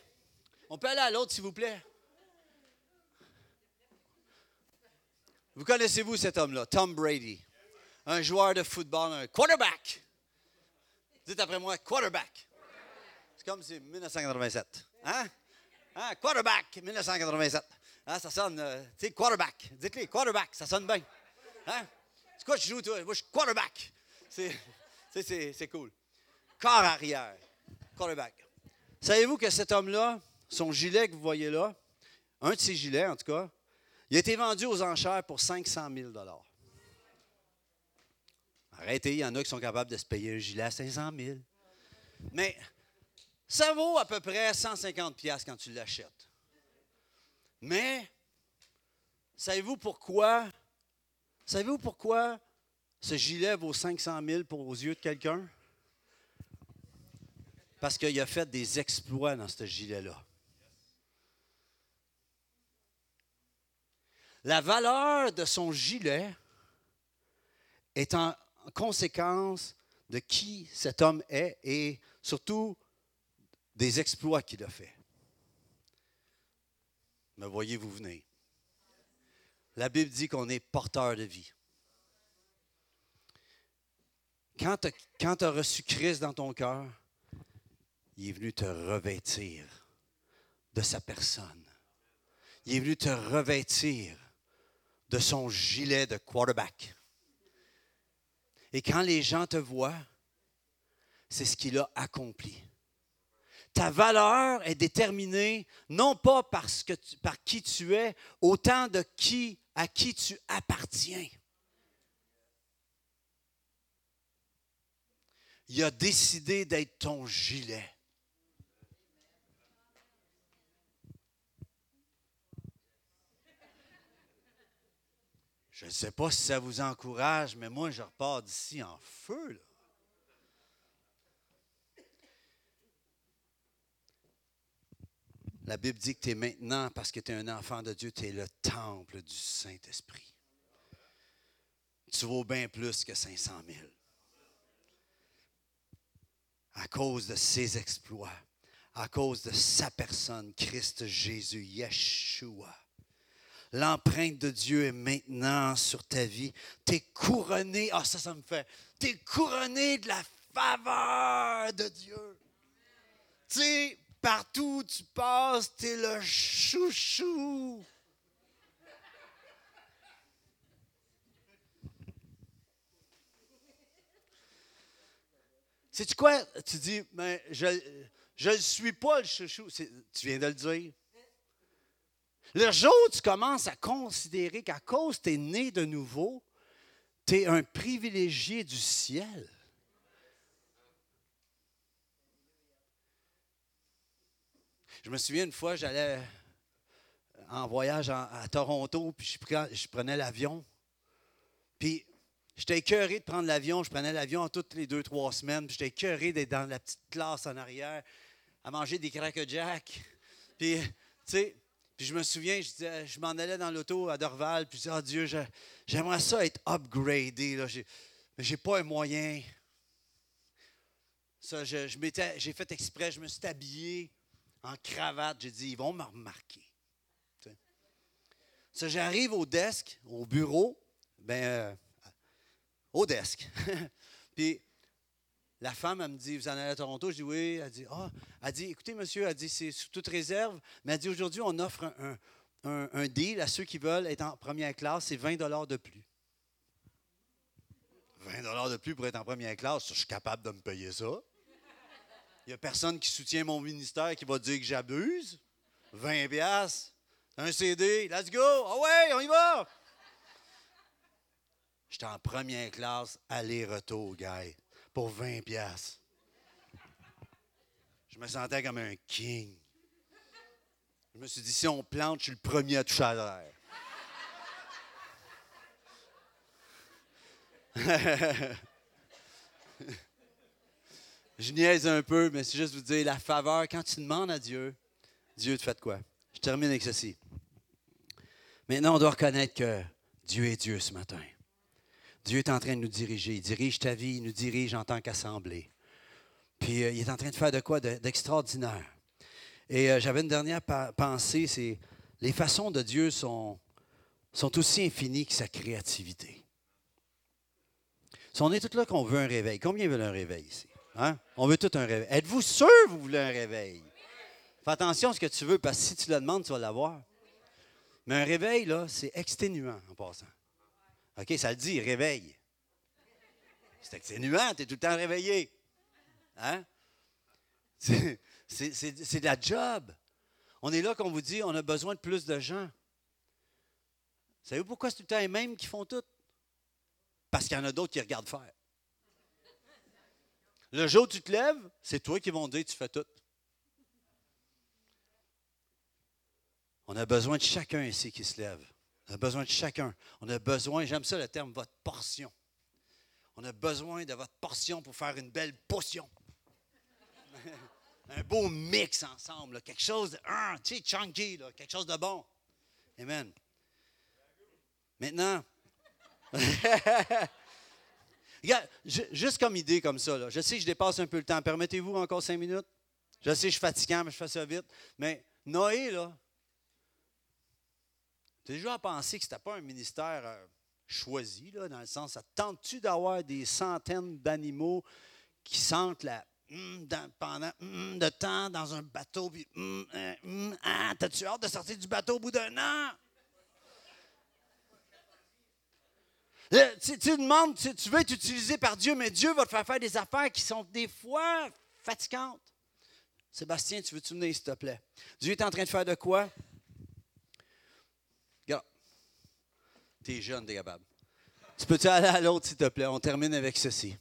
On peut aller à l'autre, s'il vous plaît. Vous connaissez-vous cet homme-là, Tom Brady, un joueur de football, un quarterback. Dites après moi, quarterback. C'est comme si 1987. Hein? Hein? Quarterback, 1987. Hein, ça sonne, euh, tu sais, quarterback. Dites-le, quarterback, ça sonne bien. Hein? C'est quoi tu joues, toi? Moi, je suis quarterback. C'est cool. Corps arrière. Quarterback. Savez-vous que cet homme-là, son gilet que vous voyez là, un de ses gilets en tout cas, il a été vendu aux enchères pour 500 000 Arrêtez, il y en a qui sont capables de se payer un gilet à 500 000. Mais ça vaut à peu près 150 pièces quand tu l'achètes. Mais savez-vous pourquoi Savez-vous pourquoi ce gilet vaut 500 000 pour aux yeux de quelqu'un? Parce qu'il a fait des exploits dans ce gilet-là. La valeur de son gilet est en conséquence de qui cet homme est et surtout des exploits qu'il a fait. Me voyez-vous venir? La Bible dit qu'on est porteur de vie. Quand tu as, reçu Christ dans ton cœur, il est venu te revêtir de sa personne. Il est venu te revêtir de son gilet de quarterback. Et quand les gens te voient, c'est ce qu'il a accompli. Ta valeur est déterminée non pas par qui tu es, autant de qui à qui tu appartiens. Il a décidé d'être ton gilet. Je ne sais pas si ça vous encourage, mais moi, je repars d'ici en feu. La Bible dit que tu es maintenant, parce que tu es un enfant de Dieu, tu es le temple du Saint-Esprit. Tu vaux bien plus que 500 000. À cause de ses exploits, à cause de sa personne, Christ Jésus, Yeshua. L'empreinte de Dieu est maintenant sur ta vie. Tu es couronné, ah ça, ça me fait, tu es couronné de la faveur de Dieu. Tu Partout où tu passes, tu le chouchou. C'est quoi? Tu dis, mais je ne suis pas le chouchou. Tu viens de le dire. Le jour où tu commences à considérer qu'à cause tu es né de nouveau, tu es un privilégié du ciel. Je me souviens une fois, j'allais en voyage à Toronto, puis je, prenais l'avion. Puis j'étais écœuré de prendre l'avion. Je prenais l'avion toutes les deux, trois semaines. Puis j'étais écœuré d'être dans la petite classe en arrière, à manger des crack Jack. Puis, tu sais, puis je me souviens, je, je m'en allais dans l'auto à Dorval, puis je disais, oh Dieu, j'aimerais ça être upgradé. Là. J'ai, mais j'ai pas un moyen. Ça, j'ai fait exprès, je me suis habillé en cravate. J'ai dit, ils vont me remarquer. J'arrive au desk, au bureau, ben, euh, au desk. Puis la femme, elle me dit, vous en allez à Toronto? Je dis oui. Elle dit, ah, elle dit, écoutez, monsieur, elle dit, c'est sous toute réserve, mais elle dit, aujourd'hui, on offre un, un, deal à ceux qui veulent être en première classe, c'est 20 de plus. 20 de plus pour être en première classe, je suis capable de me payer ça. Il n'y a personne qui soutient mon ministère qui va dire que j'abuse. 20 piastres, un CD, let's go, ah ouais, on y va. J'étais en première classe, aller-retour, gars, pour 20 piastres. Je me sentais comme un king. Je me suis dit, si on plante, je suis le premier à toucher à l'air. Je niaise un peu, mais c'est juste vous dire la faveur. Quand tu demandes à Dieu, Dieu te fait quoi? Je termine avec ceci. Maintenant, on doit reconnaître que Dieu est Dieu ce matin. Dieu est en train de nous diriger. Il dirige ta vie, il nous dirige en tant qu'assemblée. Puis euh, il est en train de faire de quoi d'extraordinaire. Et euh, j'avais une dernière pensée, c'est les façons de Dieu sont, sont aussi infinies que sa créativité. Si on est tous là qu'on veut un réveil, combien veulent un réveil ici? Hein? On veut tout un réveil. Êtes-vous sûr que vous voulez un réveil? Fais attention à ce que tu veux, parce que si tu le demandes, tu vas l'avoir. Mais un réveil, là, c'est exténuant en passant. OK, ça le dit, réveil. C'est exténuant, tu es tout le temps réveillé. Hein? C'est de la job. On est là qu'on vous dit, on a besoin de plus de gens. Savez-vous pourquoi c'est tout le temps les mêmes qui font tout? Parce qu'il y en a d'autres qui regardent faire. Le jour où tu te lèves, c'est toi qui vont dire tu fais tout. On a besoin de chacun ici qui se lève. On a besoin de chacun. On a besoin, j'aime ça le terme, votre portion. On a besoin de votre portion pour faire une belle potion. un beau mix ensemble, quelque chose de, tu sais, chunky, quelque chose de bon. Amen. Maintenant, juste comme idée comme ça, je sais que je dépasse un peu le temps. Permettez-vous encore cinq minutes? Je sais que je suis fatiguant, mais je fais ça vite. Mais Noé, là, tu déjà pensé que ce n'était pas un ministère euh, choisi, là, dans le sens, ça tente-tu d'avoir des centaines d'animaux qui sentent la hum, pendant hum, de temps dans un bateau, puis hein, ah, t'as-tu hâte de sortir du bateau au bout d'un an? Euh, tu, demandes, tu, veux être utilisé par Dieu, mais Dieu va te faire faire des affaires qui sont des fois fatigantes. Sébastien, tu veux-tu venir, s'il te plaît? Dieu est en train de faire de quoi? Regarde. Tu es jeune, t'es. Tu peux-tu aller à l'autre, s'il te plaît? On termine avec ceci.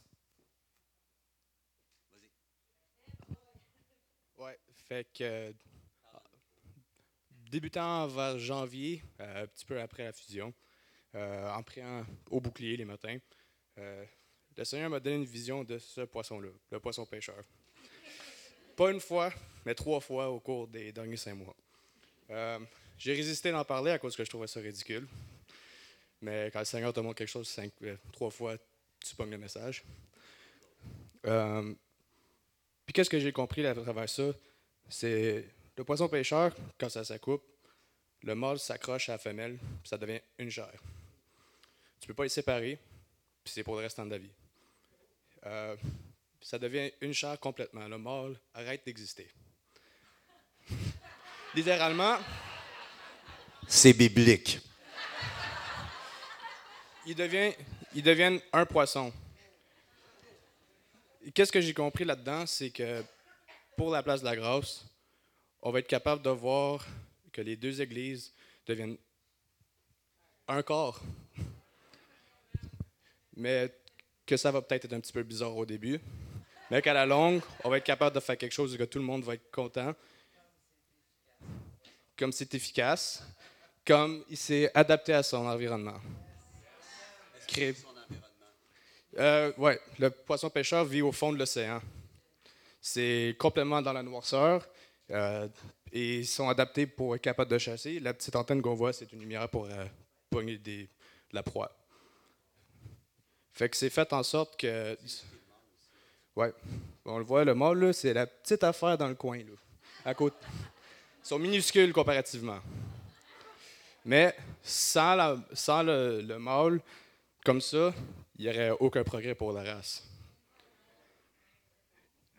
Oui, fait que. Euh, débutant vers janvier, euh, un petit peu après la fusion, euh, en priant au bouclier les matins. Euh, le Seigneur m'a donné une vision de ce poisson-là, le poisson pêcheur. Pas une fois, mais trois fois au cours des derniers cinq mois. Euh, j'ai résisté d'en parler à cause que je trouvais ça ridicule. Mais quand le Seigneur te montre quelque chose trois fois, tu pognes le message. puis qu'est-ce que j'ai compris à travers ça? C'est le poisson pêcheur, quand ça s'accoupe, le mâle s'accroche à la femelle, ça devient une chair. Tu ne peux pas les séparer, puis c'est pour le restant de la vie. Euh, ça devient une chair complètement. Le mâle arrête d'exister. Littéralement. C'est biblique. Ils deviennent, ils deviennent un poisson. Qu'est-ce que j'ai compris là-dedans, c'est que pour la place de la grâce, on va être capable de voir que les deux églises deviennent un corps. Mais que ça va peut-être être un petit peu bizarre au début, mais qu'à la longue, on va être capable de faire quelque chose que tout le monde va être content. Comme c'est efficace, comme il s'est adapté à son environnement. Cré... Euh, ouais, le poisson pêcheur vit au fond de l'océan. C'est complètement dans la noirceur. Euh, et ils sont adaptés pour être capables de chasser. La petite antenne qu'on voit, c'est une lumière pour euh, pogner des, de la proie. Fait que c'est fait en sorte que. Ouais, on le voit, le mâle, c'est la petite affaire dans le coin, là, à côté. Ils sont minuscules comparativement. Mais sans, le, le mâle, comme ça, il n'y aurait aucun progrès pour la race.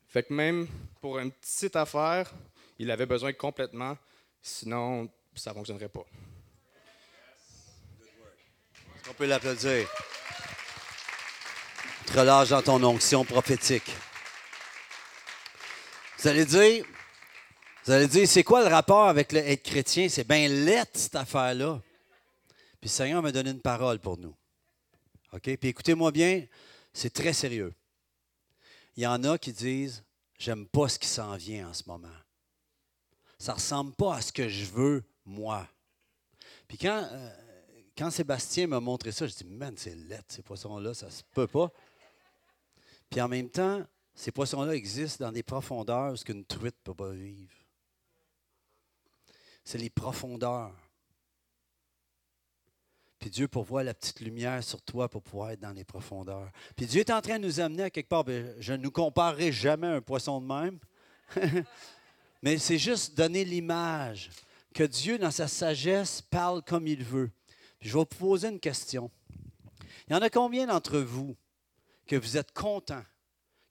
Fait que même pour une petite affaire, il avait besoin complètement, sinon ça ne fonctionnerait pas. On peut l'applaudir? Relâche dans ton onction prophétique. Vous allez dire, vous allez dire, c'est quoi le rapport avec le être chrétien? C'est bien lettre, cette affaire-là. Puis le Seigneur m'a donné une parole pour nous. OK? Puis écoutez-moi bien, c'est très sérieux. Il y en a qui disent, j'aime pas ce qui s'en vient en ce moment ça ressemble pas à ce que je veux, moi. Puis quand, euh, quand Sébastien m'a montré ça, je dis, man, c'est laid, ces poissons-là, ça se peut pas. Puis en même temps, ces poissons-là existent dans des profondeurs ce qu'une truite ne peut pas vivre. C'est les profondeurs. Puis Dieu pourvoit la petite lumière sur toi pour pouvoir être dans les profondeurs. Puis Dieu est en train de nous amener à quelque part. Ben, je ne nous comparerai jamais à un poisson de même. Mais c'est juste donner l'image que Dieu, dans sa sagesse, parle comme il veut. je vais vous poser une question. Il y en a combien d'entre vous que vous êtes contents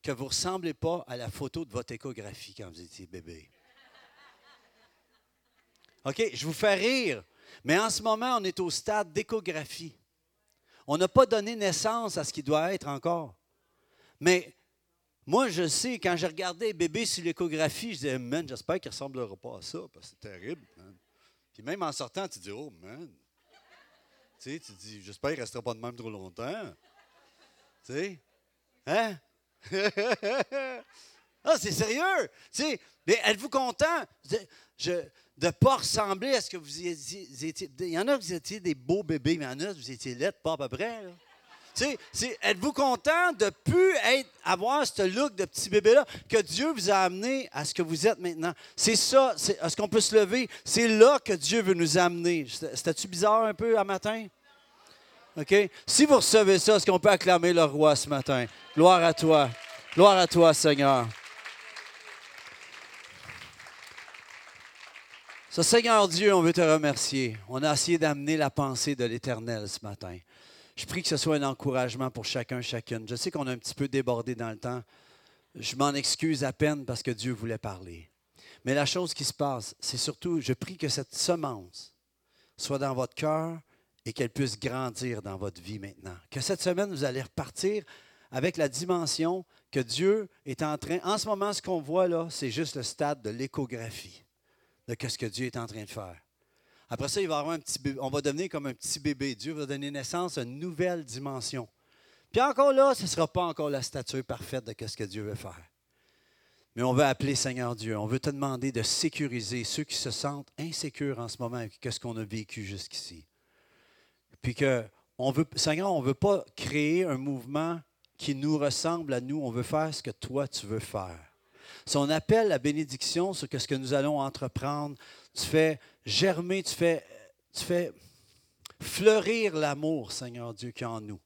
que vous ne ressemblez pas à la photo de votre échographie quand vous étiez bébé? OK, je vous fais rire, mais en ce moment, on est au stade d'échographie. On n'a pas donné naissance à ce qui doit être encore. Mais moi, je sais, quand j'ai regardé bébé sur l'échographie, je disais, man, j'espère qu'il ne ressemblera pas à ça, parce que c'est terrible. Puis même en sortant, tu dis, oh, man. Tu sais, tu dis, j'espère qu'il ne restera pas de même trop longtemps. Tu sais? Hein? ah, c'est sérieux? mais êtes-vous content de ne pas ressembler à ce que vous étiez? Il y en a qui étiez des beaux bébés, mais il y en a vous étiez lettres, pas à peu près. Êtes-vous content de ne plus être, avoir ce look de petit bébé-là que Dieu vous a amené à ce que vous êtes maintenant? C'est ça, est-ce qu'on peut se lever? C'est là que Dieu veut nous amener. C'était-tu bizarre un peu à matin? Si vous recevez ça, est-ce qu'on peut acclamer le roi ce matin? Gloire à toi. Gloire à toi, Seigneur. Ce Seigneur Dieu, on veut te remercier. On a essayé d'amener la pensée de l'Éternel ce matin. Je prie que ce soit un encouragement pour chacun, chacune. Je sais qu'on a un petit peu débordé dans le temps. Je m'en excuse à peine parce que Dieu voulait parler. Mais la chose qui se passe, c'est surtout, je prie que cette semence soit dans votre cœur et qu'elle puisse grandir dans votre vie maintenant. Que cette semaine, vous allez repartir avec la dimension que Dieu est en train. En ce moment, ce qu'on voit là, c'est juste le stade de l'échographie de ce que Dieu est en train de faire. Après ça, il va avoir un petit on va devenir comme un petit bébé. Dieu va donner naissance à une nouvelle dimension. Puis encore là, ce ne sera pas encore la stature parfaite de ce que Dieu veut faire. Mais on veut appeler Seigneur Dieu. On veut te demander de sécuriser ceux qui se sentent insécures en ce moment avec ce qu'on a vécu jusqu'ici. Puis que, veut, Seigneur, on ne veut pas créer un mouvement qui nous ressemble à nous. On veut faire ce que toi, tu veux faire. Si on appelle la bénédiction sur ce que nous allons entreprendre, tu fais germer, tu fais, tu fais fleurir l'amour, Seigneur Dieu, qui est en nous,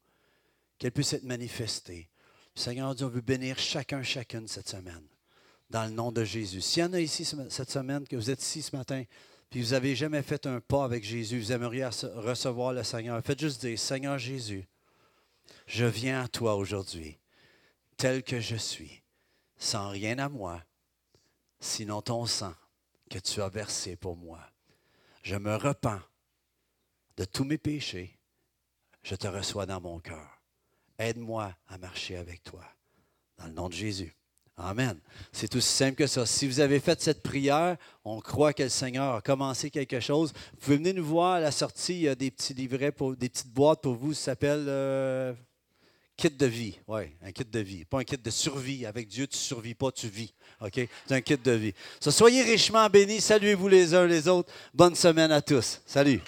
qu'elle puisse être manifestée. Seigneur Dieu, on veut bénir chacun, chacune cette semaine, dans le nom de Jésus. S'il y en a ici cette semaine, que vous êtes ici ce matin, puis vous n'avez jamais fait un pas avec Jésus, vous aimeriez recevoir le Seigneur, faites juste dire, Seigneur Jésus, je viens à toi aujourd'hui, tel que je suis, sans rien à moi, sinon ton sang que tu as versé pour moi. Je me repens de tous mes péchés. Je te reçois dans mon cœur. Aide-moi à marcher avec toi. Dans le nom de Jésus. Amen. C'est aussi simple que ça. Si vous avez fait cette prière, on croit que le Seigneur a commencé quelque chose. Vous pouvez venir nous voir à la sortie. Il y a des petits livrets, pour, des petites boîtes pour vous. Ça s'appelle euh, kit de vie. Oui, un kit de vie. Pas un kit de survie. Avec Dieu, tu ne survis pas, tu vis. OK? C'est un kit de vie. soyez richement bénis. Saluez-vous les uns les autres. Bonne semaine à tous. Salut.